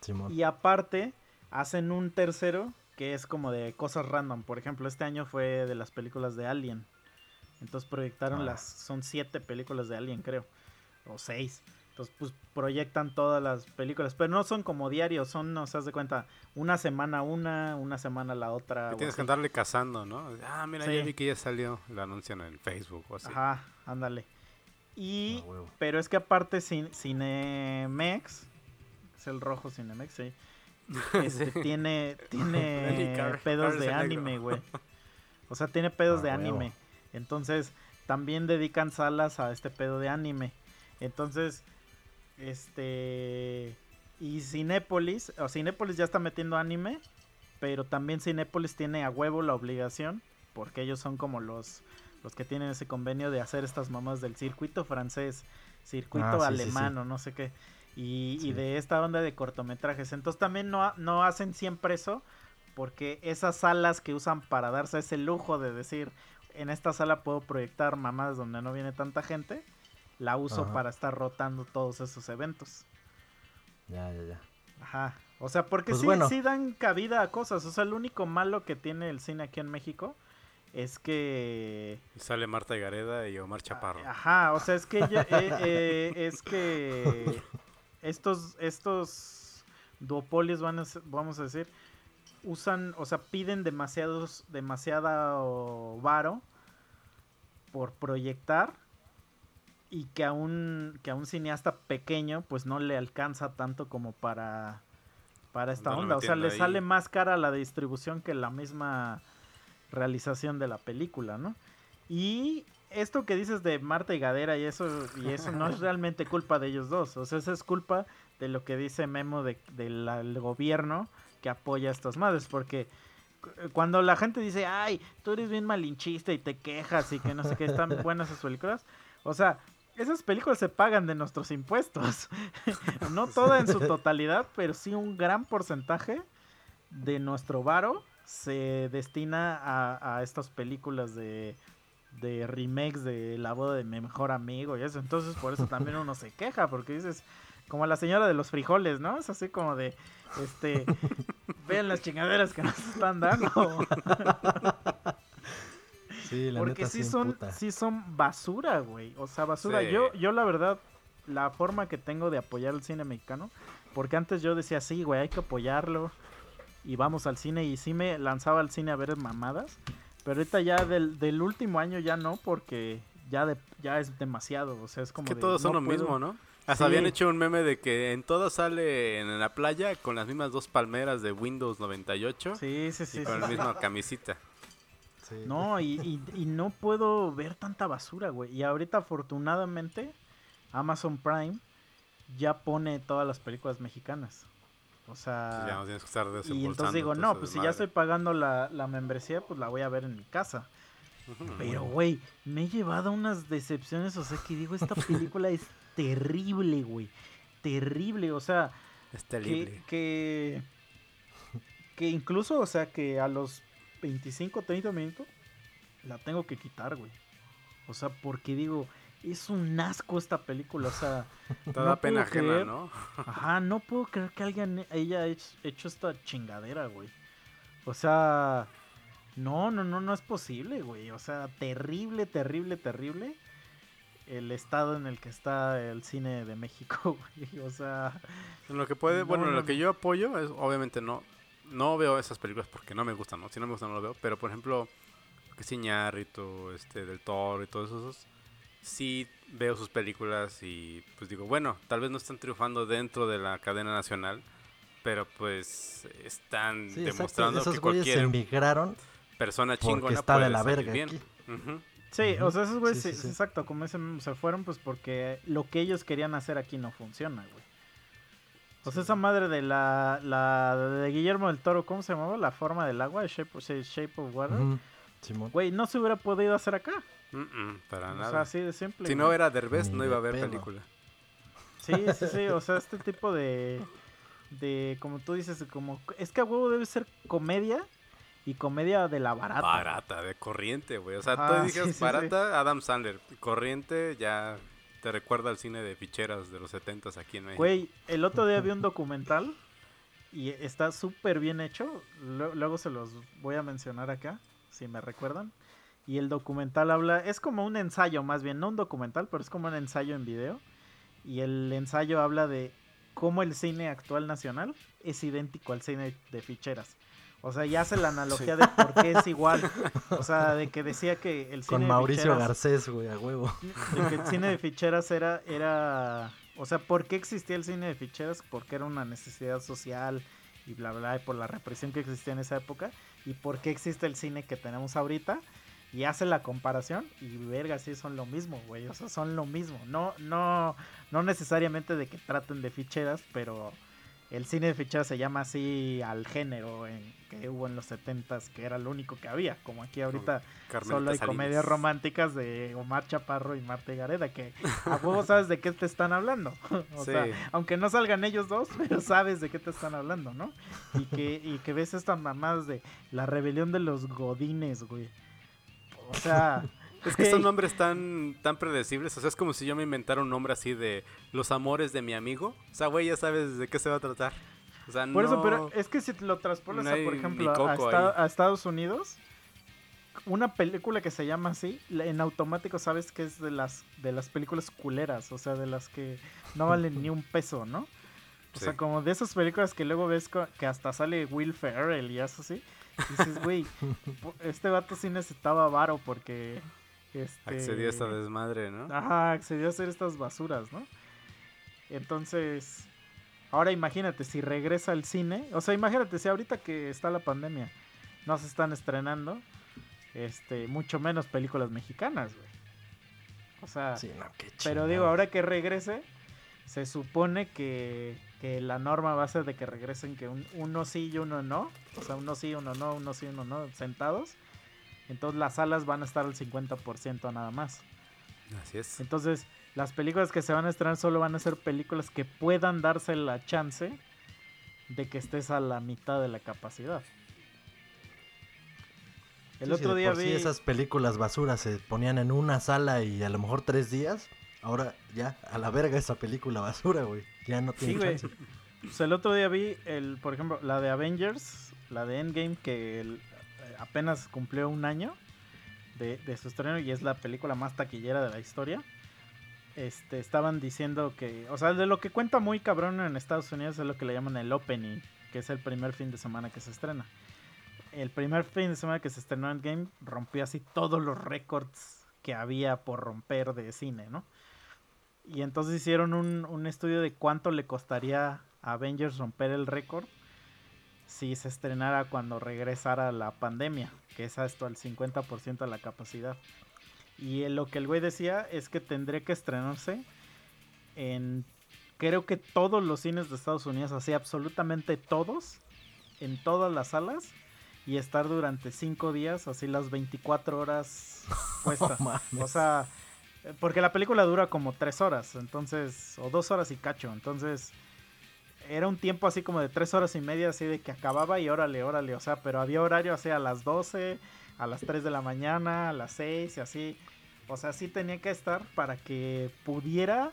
Simón. Y aparte, hacen un tercero que es como de cosas random. Por ejemplo, este año fue de las películas de Alien. Entonces proyectaron Ah. las. Son siete películas de Alien, creo. O seis. Entonces, pues proyectan todas las películas. Pero no son como diarios, son, no se das de cuenta, una semana una, una semana la otra. Que o tienes que andarle cazando, ¿no? Ah, mira, Sí. ya vi que ya salió. Lo anuncian en Facebook o así. Ajá, ándale. Y. A huevo. Pero es que aparte Cin- Cinemex, es el rojo Cinemex, sí. *laughs* Este, tiene tiene *laughs* pedos de anime, güey. *laughs* O sea, tiene pedos Ah, de huevo. anime. Entonces, también dedican salas a este pedo de anime. Entonces, este y Cinépolis, o Cinépolis ya está metiendo anime, pero también Cinépolis tiene a huevo la obligación, porque ellos son como los los que tienen ese convenio de hacer estas mamás del circuito francés, circuito Ah, sí, sí, alemán sí. o no sé qué, y, y de esta onda de cortometrajes. Entonces también no, no hacen siempre eso, porque esas salas que usan para darse ese lujo de decir, en esta sala puedo proyectar mamadas donde no viene tanta gente, la uso Ajá. para estar rotando todos esos eventos. Ya, ya, ya. Ajá. O sea, porque Pues sí, bueno. sí dan cabida a cosas. O sea, lo único malo que tiene el cine aquí en México es que... Y sale Marta Gareda y Omar Chaparro. Ajá, o sea, es que ya- eh, eh, es que *laughs* estos estos duopolios van a ser- vamos a decir usan, o sea, piden demasiados demasiado varo por proyectar y que a un que a un cineasta pequeño pues no le alcanza tanto como para para esta onda, o sea, le ahí. sale más cara la distribución que la misma realización de la película, ¿no? Y esto que dices de Marta y Gadera y eso, y eso no es *laughs* realmente culpa de ellos dos. O sea, eso es culpa de lo que dice Memo de- del del gobierno que apoya a estas madres. Porque cu- cuando la gente dice, ay, tú eres bien malinchista y te quejas y que no sé qué, están *laughs* buenas esas películas. O sea, esas películas se pagan de nuestros impuestos. *laughs* no toda en su totalidad, pero sí un gran porcentaje de nuestro varo se destina a, a estas películas de, de remakes de la boda de mi mejor amigo y eso. Entonces por eso también uno se queja, porque dices, como la señora de los frijoles, ¿no? Es así como de, este, vean las chingaderas que nos están dando. *laughs* Sí, la Porque neta sí son, sí son basura, güey. O sea, basura. Sí. Yo, yo la verdad, la forma que tengo de apoyar el cine mexicano, porque antes yo decía, sí, güey, hay que apoyarlo. Y vamos al cine. Y sí me lanzaba al cine a ver mamadas. Pero ahorita ya del, del último año ya no, porque ya de, ya es demasiado. O sea, es como que de, todos son no lo puedo- mismo, ¿no? Hasta Sí. habían hecho un meme de que en todas sale en la playa con las mismas dos palmeras de Windows 98 Sí, sí, sí. y con sí, la sí. misma *laughs* camisita. Sí. No, y, y- y no puedo ver tanta basura, güey. Y ahorita, afortunadamente, Amazon Prime ya pone todas las películas mexicanas. O sea, ya no tienes que estar y entonces digo, no, pues si ya estoy pagando la, la membresía, pues la voy a ver en mi casa. Pero, güey, me he llevado unas decepciones. O sea, que digo, esta película es terrible, güey. Terrible, o sea, Es que, terrible. que que incluso, o sea, que a los 25, 30 minutos la tengo que quitar, güey. O sea, porque digo, es un asco esta película, o sea... *laughs* Toda pena ajena, ¿no? *laughs* Ajá, no puedo creer que alguien haya hecho esta chingadera, güey. O sea, no, no, no, no es posible, güey. O sea, terrible, terrible, terrible el estado en el que está el cine de México, *laughs* güey. O sea, en lo que puede, bueno, en lo que yo apoyo es obviamente no no veo esas películas porque no me gustan, ¿no? Si no me gustan no lo veo, pero por ejemplo, que Ciñarrito, este del Toro y todos esos sí veo sus películas y pues digo, bueno, tal vez no están triunfando dentro de la cadena nacional, pero pues están demostrando que cualquier emigraron persona chingona está de la verga bien. Sí, o sea, esos güeyes, exacto, como dicen, se fueron pues porque lo que ellos querían hacer aquí no funciona, güey. O sea, esa madre de la, la de Guillermo del Toro, ¿cómo se llamaba? La forma del agua, Shape, Shape of Water. Güey, no se hubiera podido hacer acá. para nada. O sea, así de simple. Si no era Derbez, no iba a haber película. Sí, sí, sí. O sea, este tipo de. De, como tú dices, como. Es que a huevo debe ser comedia y comedia de la barata. Barata, de corriente, güey. O sea, tú dices barata, Adam Sandler. Corriente, ya te recuerda al cine de ficheras de los 70 aquí en México. Güey, el otro día vi un *laughs* documental y está súper bien hecho. Luego se los voy a mencionar acá, si me recuerdan. Y el documental habla, es como un ensayo más bien, no un documental, pero es como un ensayo en video. Y el ensayo habla de cómo el cine actual nacional es idéntico al cine de ficheras. O sea, ya hace la analogía de por qué es igual. O sea, *laughs* de que decía que el cine Con Mauricio Garcés, güey, a huevo. De que el cine de ficheras era, era... O sea, ¿por qué existía el cine de ficheras? Porque era una necesidad social y bla, bla, y por la represión que existía en esa época. ¿Y por qué existe el cine que tenemos ahorita? Y hace la comparación y verga, sí son lo mismo, güey. O sea, son lo mismo. No, no, no necesariamente de que traten de ficheras, pero el cine de ficheras se llama así al género en, que hubo en los 70 que era lo único que había. Como aquí ahorita solo hay comedias románticas de Omar Chaparro y Marta Gareda, que a huevo sabes de qué te están hablando. *laughs* o sea, aunque no salgan ellos dos, pero sabes de qué te están hablando, ¿no? Y que, y que ves estas mamadas de la rebelión de los godines, güey. O sea... Es que estos nombres tan, tan predecibles, o sea, es como si yo me inventara un nombre así de Los amores de mi amigo. O sea, güey, ya sabes de qué se va a tratar. O sea, por eso, pero es que si lo traspolas, por ejemplo, a, Estados Unidos, una película que se llama así, en automático sabes que es de las, de las películas culeras, o sea, de las que no valen ni un peso, ¿no? O sea, como de esas películas que luego ves que hasta sale Will Ferrell y eso así. dices, güey, *laughs* este vato sí necesitaba varo porque este, accedió a esta desmadre, ¿no? Ajá, accedió a hacer estas basuras, ¿no? Entonces, ahora imagínate si regresa al cine, o sea, imagínate si ahorita que está la pandemia no se están estrenando, este, mucho menos películas mexicanas, güey. O sea, pero digo, ahora que regrese, se supone que, que, la norma va a ser de que regresen que uno sí y uno no, o sea, uno sí, uno no, uno sí, uno no, sentados entonces las salas van a estar al 50% nada más. Así es. Entonces las películas que se van a estrenar solo van a ser películas que puedan darse la chance de que estés a la mitad de la capacidad. El otro día vi... esas películas basuras se ponían en una sala y a lo mejor tres días. Ahora ya, a la verga esa película basura, güey. Ya no tiene chance. Pues el otro día vi, el, por ejemplo, la de Avengers, la de Endgame, que el, apenas cumplió un año de, su estreno y es la película más taquillera de la historia. Este, estaban diciendo que, o sea, de lo que cuenta muy cabrón en Estados Unidos es lo que le llaman el opening, que es el primer fin de semana que se estrena. El primer fin de semana que se estrenó en Game rompió así todos los récords que había por romper de cine, ¿no? Y entonces hicieron un, un estudio de cuánto le costaría a Avengers romper el récord si se estrenara cuando regresara la pandemia, que es esto al 50% de la capacidad. Y lo que el güey decía es que tendría que estrenarse en creo que todos los cines de Estados Unidos, así absolutamente todos, en todas las salas, y estar durante 5 días, así las 24 horas *laughs* puestas. o sea, porque la película dura como 3 horas, entonces, o 2 horas y cacho, entonces era un tiempo así como de tres horas y media, así de que acababa y órale, órale, o sea, pero había horario así a las 12, a las 3 de la mañana, a las 6 y así. O sea, sí tenía que estar para que pudiera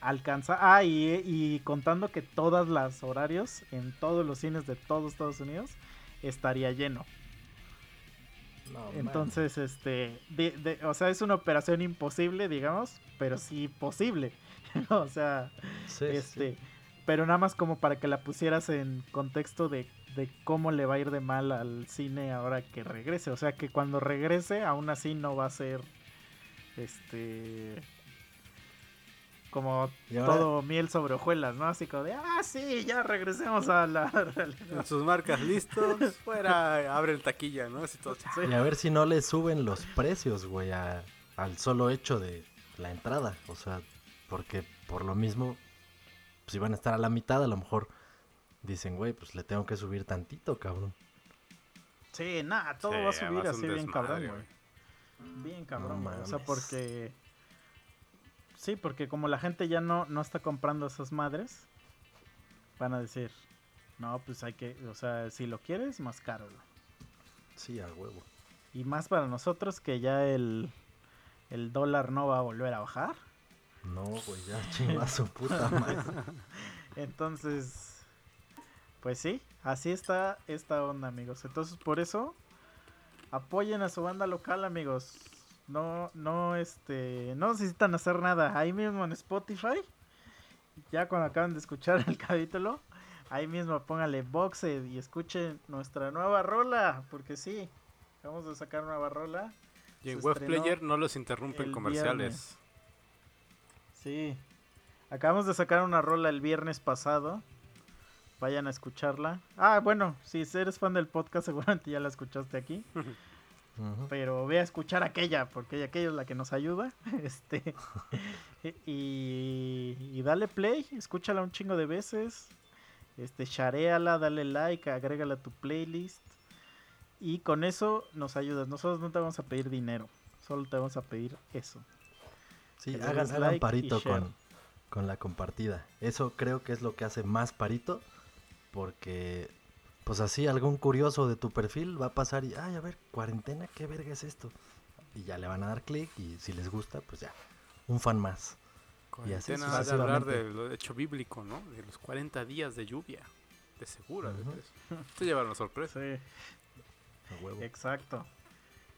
alcanzar. Ah, y, y contando que todas las horarios en todos los cines de todos Estados Unidos estaría lleno. No, Entonces, este, de- de- o sea, es una operación imposible, digamos, pero sí posible. *laughs* o sea. Sí, este, sí. Pero nada más como para que la pusieras en contexto de, de cómo le va a ir de mal al cine ahora que regrese. O sea, que cuando regrese, aún así no va a ser, este, como todo miel sobre hojuelas, ¿no? Así como de, ah, sí, ya regresemos a la *laughs* realidad. Con sus marcas listos, fuera, abre el taquilla, ¿no? Así todo. Sí. Y a ver si no le suben los precios, güey, a- al solo hecho de la entrada. O sea, porque por lo mismo, si van a estar a la mitad, a lo mejor dicen, güey, pues le tengo que subir tantito, cabrón. Sí, nada, todo Sí, va a subir así un bien cabrón, güey. Bien cabrón, No güey. O sea, porque. Sí, porque como la gente ya no, no está comprando esas madres, van a decir, no, pues hay que, o sea, si lo quieres, más caro. güey". Sí, a huevo. Y más para nosotros que ya el, el dólar no va a volver a bajar. No, güey, ya *laughs* chingó a su puta madre. *laughs* Entonces, pues sí, así está esta onda, amigos. Entonces, por eso, apoyen a su banda local, amigos. No, no, este, no necesitan hacer nada. Ahí mismo en Spotify, ya cuando acaban de escuchar *laughs* el capítulo, ahí mismo póngale Boxed y escuchen nuestra nueva rola, porque sí, vamos a sacar nueva rola. Y en Se Webplayer estrenó no los interrumpen comerciales. viernes. Sí. Acabamos de sacar una rola el viernes pasado. Vayan a escucharla. Ah, bueno, si eres fan del podcast *laughs* seguramente ya la escuchaste aquí. Pero ve a escuchar aquella, porque aquella es la que nos ayuda. *laughs* Este. y, y dale play, escúchala un chingo de veces. Este, shareala, dale like, agrégala a tu playlist. Y con eso nos ayudas. Nosotros no te vamos a pedir dinero, solo te vamos a pedir eso. Sí, hagan, hagan like parito con, con la compartida. Eso creo que es lo que hace más parito. Porque, pues así, algún curioso de tu perfil va a pasar y, ay, a ver, cuarentena, ¿qué verga es esto? Y ya le van a dar clic y si les gusta, pues ya, un fan más. Y así Cuarentena ha de hablar sucesivamente. del hecho bíblico, ¿no? De los 40 días de lluvia. De segura. de Ujú. eso. *laughs* Te llevaron sorpresa. Sí. A huevo. Exacto.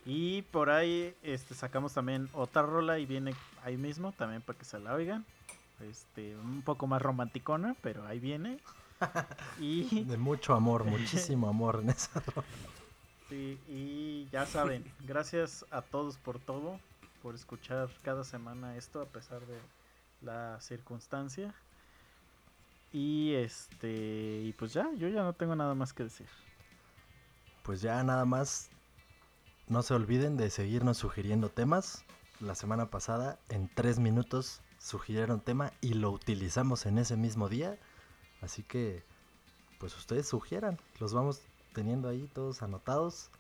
Y por ahí este sacamos también otra rola y viene ahí mismo también para que se la oigan. Este, un poco más romanticona, pero ahí viene. *laughs* Y, De mucho amor, muchísimo *laughs* amor en esa rola. sí, y ya saben, gracias a todos por todo, por escuchar cada semana esto a pesar de la circunstancia. Y este, y pues ya, yo ya no tengo nada más que decir. Pues ya nada más, no se olviden de seguirnos sugiriendo temas. La semana pasada, en tres minutos, sugirieron tema y lo utilizamos en ese mismo día. Así que, pues ustedes sugieran, los vamos teniendo ahí todos anotados.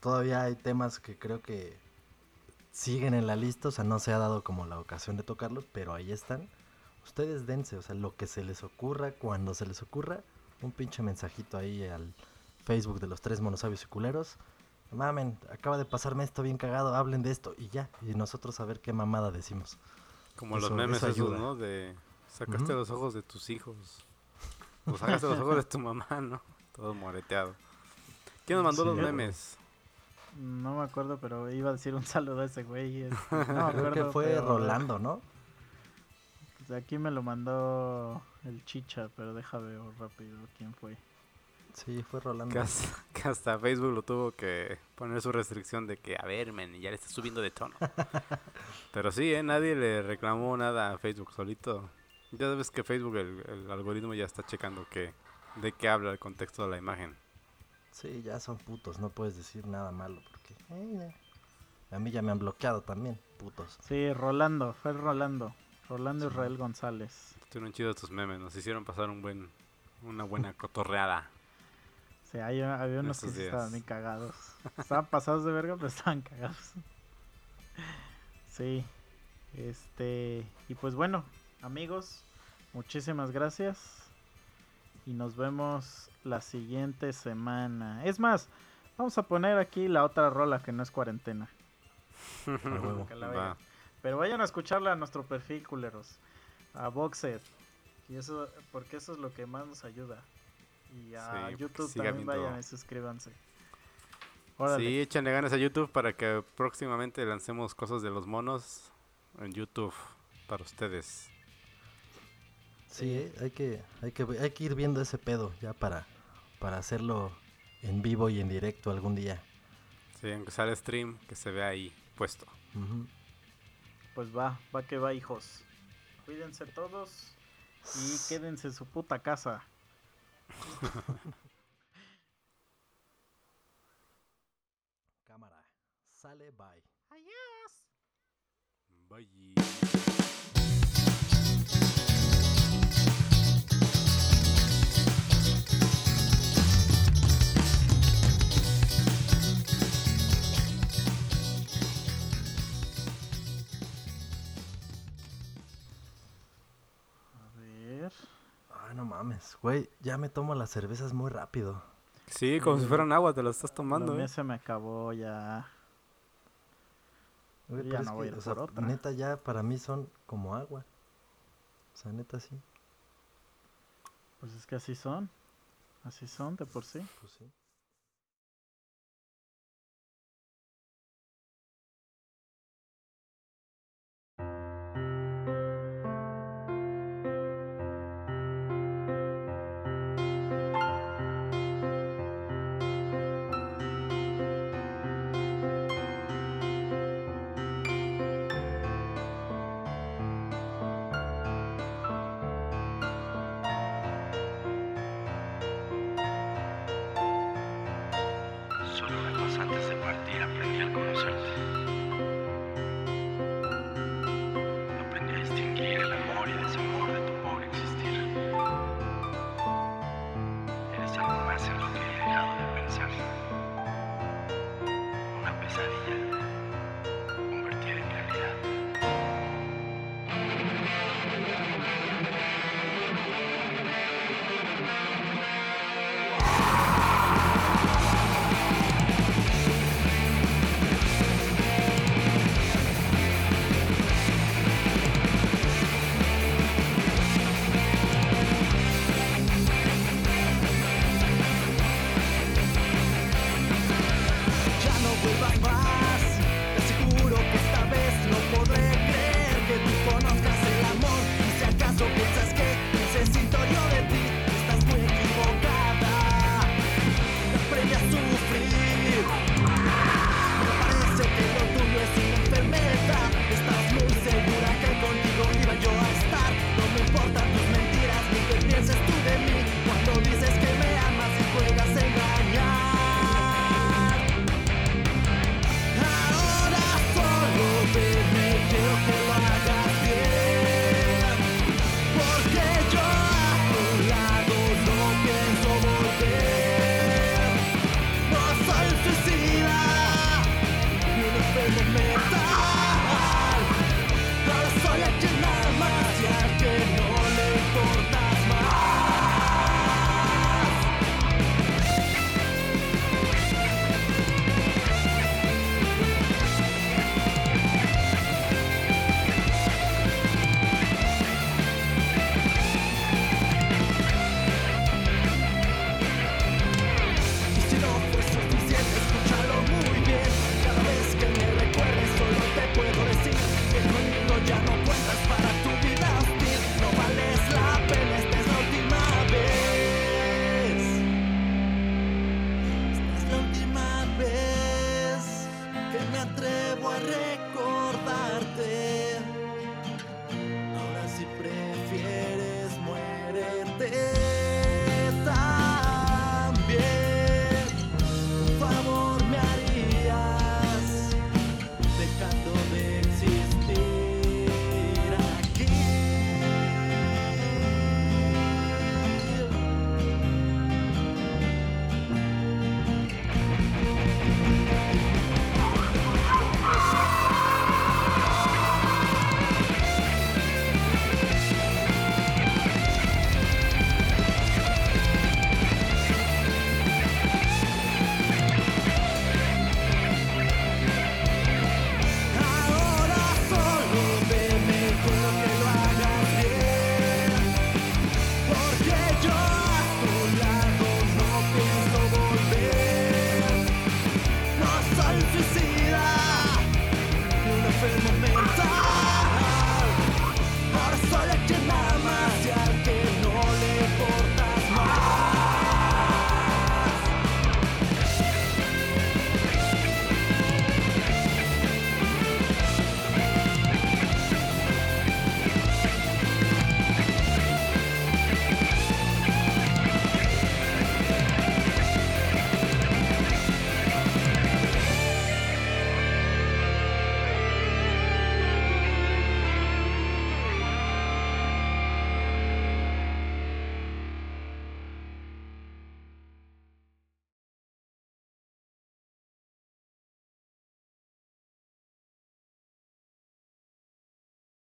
Todavía hay temas que creo que siguen en la lista, o sea, no se ha dado como la ocasión de tocarlos, pero ahí están. Ustedes dense, o sea, lo que se les ocurra, cuando se les ocurra, un pinche mensajito ahí al Facebook de los tres monosabios y culeros. Mamen, acaba de pasarme esto bien cagado, hablen de esto y ya. Y nosotros a ver qué mamada decimos. Como los memes eso esos. ¿no? De sacaste los ojos de tus hijos. O sacaste los ojos de tu mamá, ¿no? Todo moreteado. ¿Quién nos mandó Sí, los memes? No me acuerdo, pero iba a decir un saludo a ese güey. este, *laughs* no me Creo que acuerdo, fue pero- Rolando, ¿no? Pues aquí me lo mandó el chicha, pero deja ver rápido quién fue. Sí, fue Rolando. Que hasta, *laughs* que hasta Facebook lo tuvo que poner su restricción de que, a ver, men, ya le está subiendo de tono. *laughs* Pero sí, ¿eh? Nadie le reclamó nada a Facebook solito. Ya sabes que Facebook, el, el algoritmo ya está checando que, de qué habla el contexto de la imagen. Sí, ya son putos, no puedes decir nada malo porque... eh. A mí ya me han bloqueado también, putos. Sí, Rolando, fue Rolando. Rolando Sí. Israel González. Estuvieron chidos tus memes, nos hicieron pasar un buen, una buena cotorreada. Sí, hay- había unos que estaban bien cagados. Estaban pasados de verga, pero estaban cagados. Sí. Este. Y pues bueno, amigos, muchísimas gracias. Y nos vemos la siguiente semana. Es más, vamos a poner aquí la otra rola que no es cuarentena. *laughs* Pero vayan a escucharla a nuestro perfil, culeros. A Boxed. Y eso, porque eso es lo que más nos ayuda. Y a Sí, YouTube también viendo- vayan y suscríbanse. Órale. Sí, échenle ganas a YouTube para que próximamente lancemos cosas de los monos en YouTube para ustedes. Sí, eh, hay que, hay que, hay que ir viendo ese pedo ya para, para hacerlo en vivo y en directo algún día. Sí, aunque sale stream, que se vea ahí puesto. Pues va, va que va, hijos. Cuídense todos y quédense en su puta casa. Cámara. Sale, bye. Bye. Mames, güey, ya me tomo las cervezas muy rápido. Sí, como si fueran agua, te lo estás tomando, mío ¿eh? se me acabó ya. Güey, Yo pero ya es no que, voy a ir o sea, por otra. neta ya para mí son como agua. O sea, neta sí, Pues es que así son. Así son de por sí. pues sí.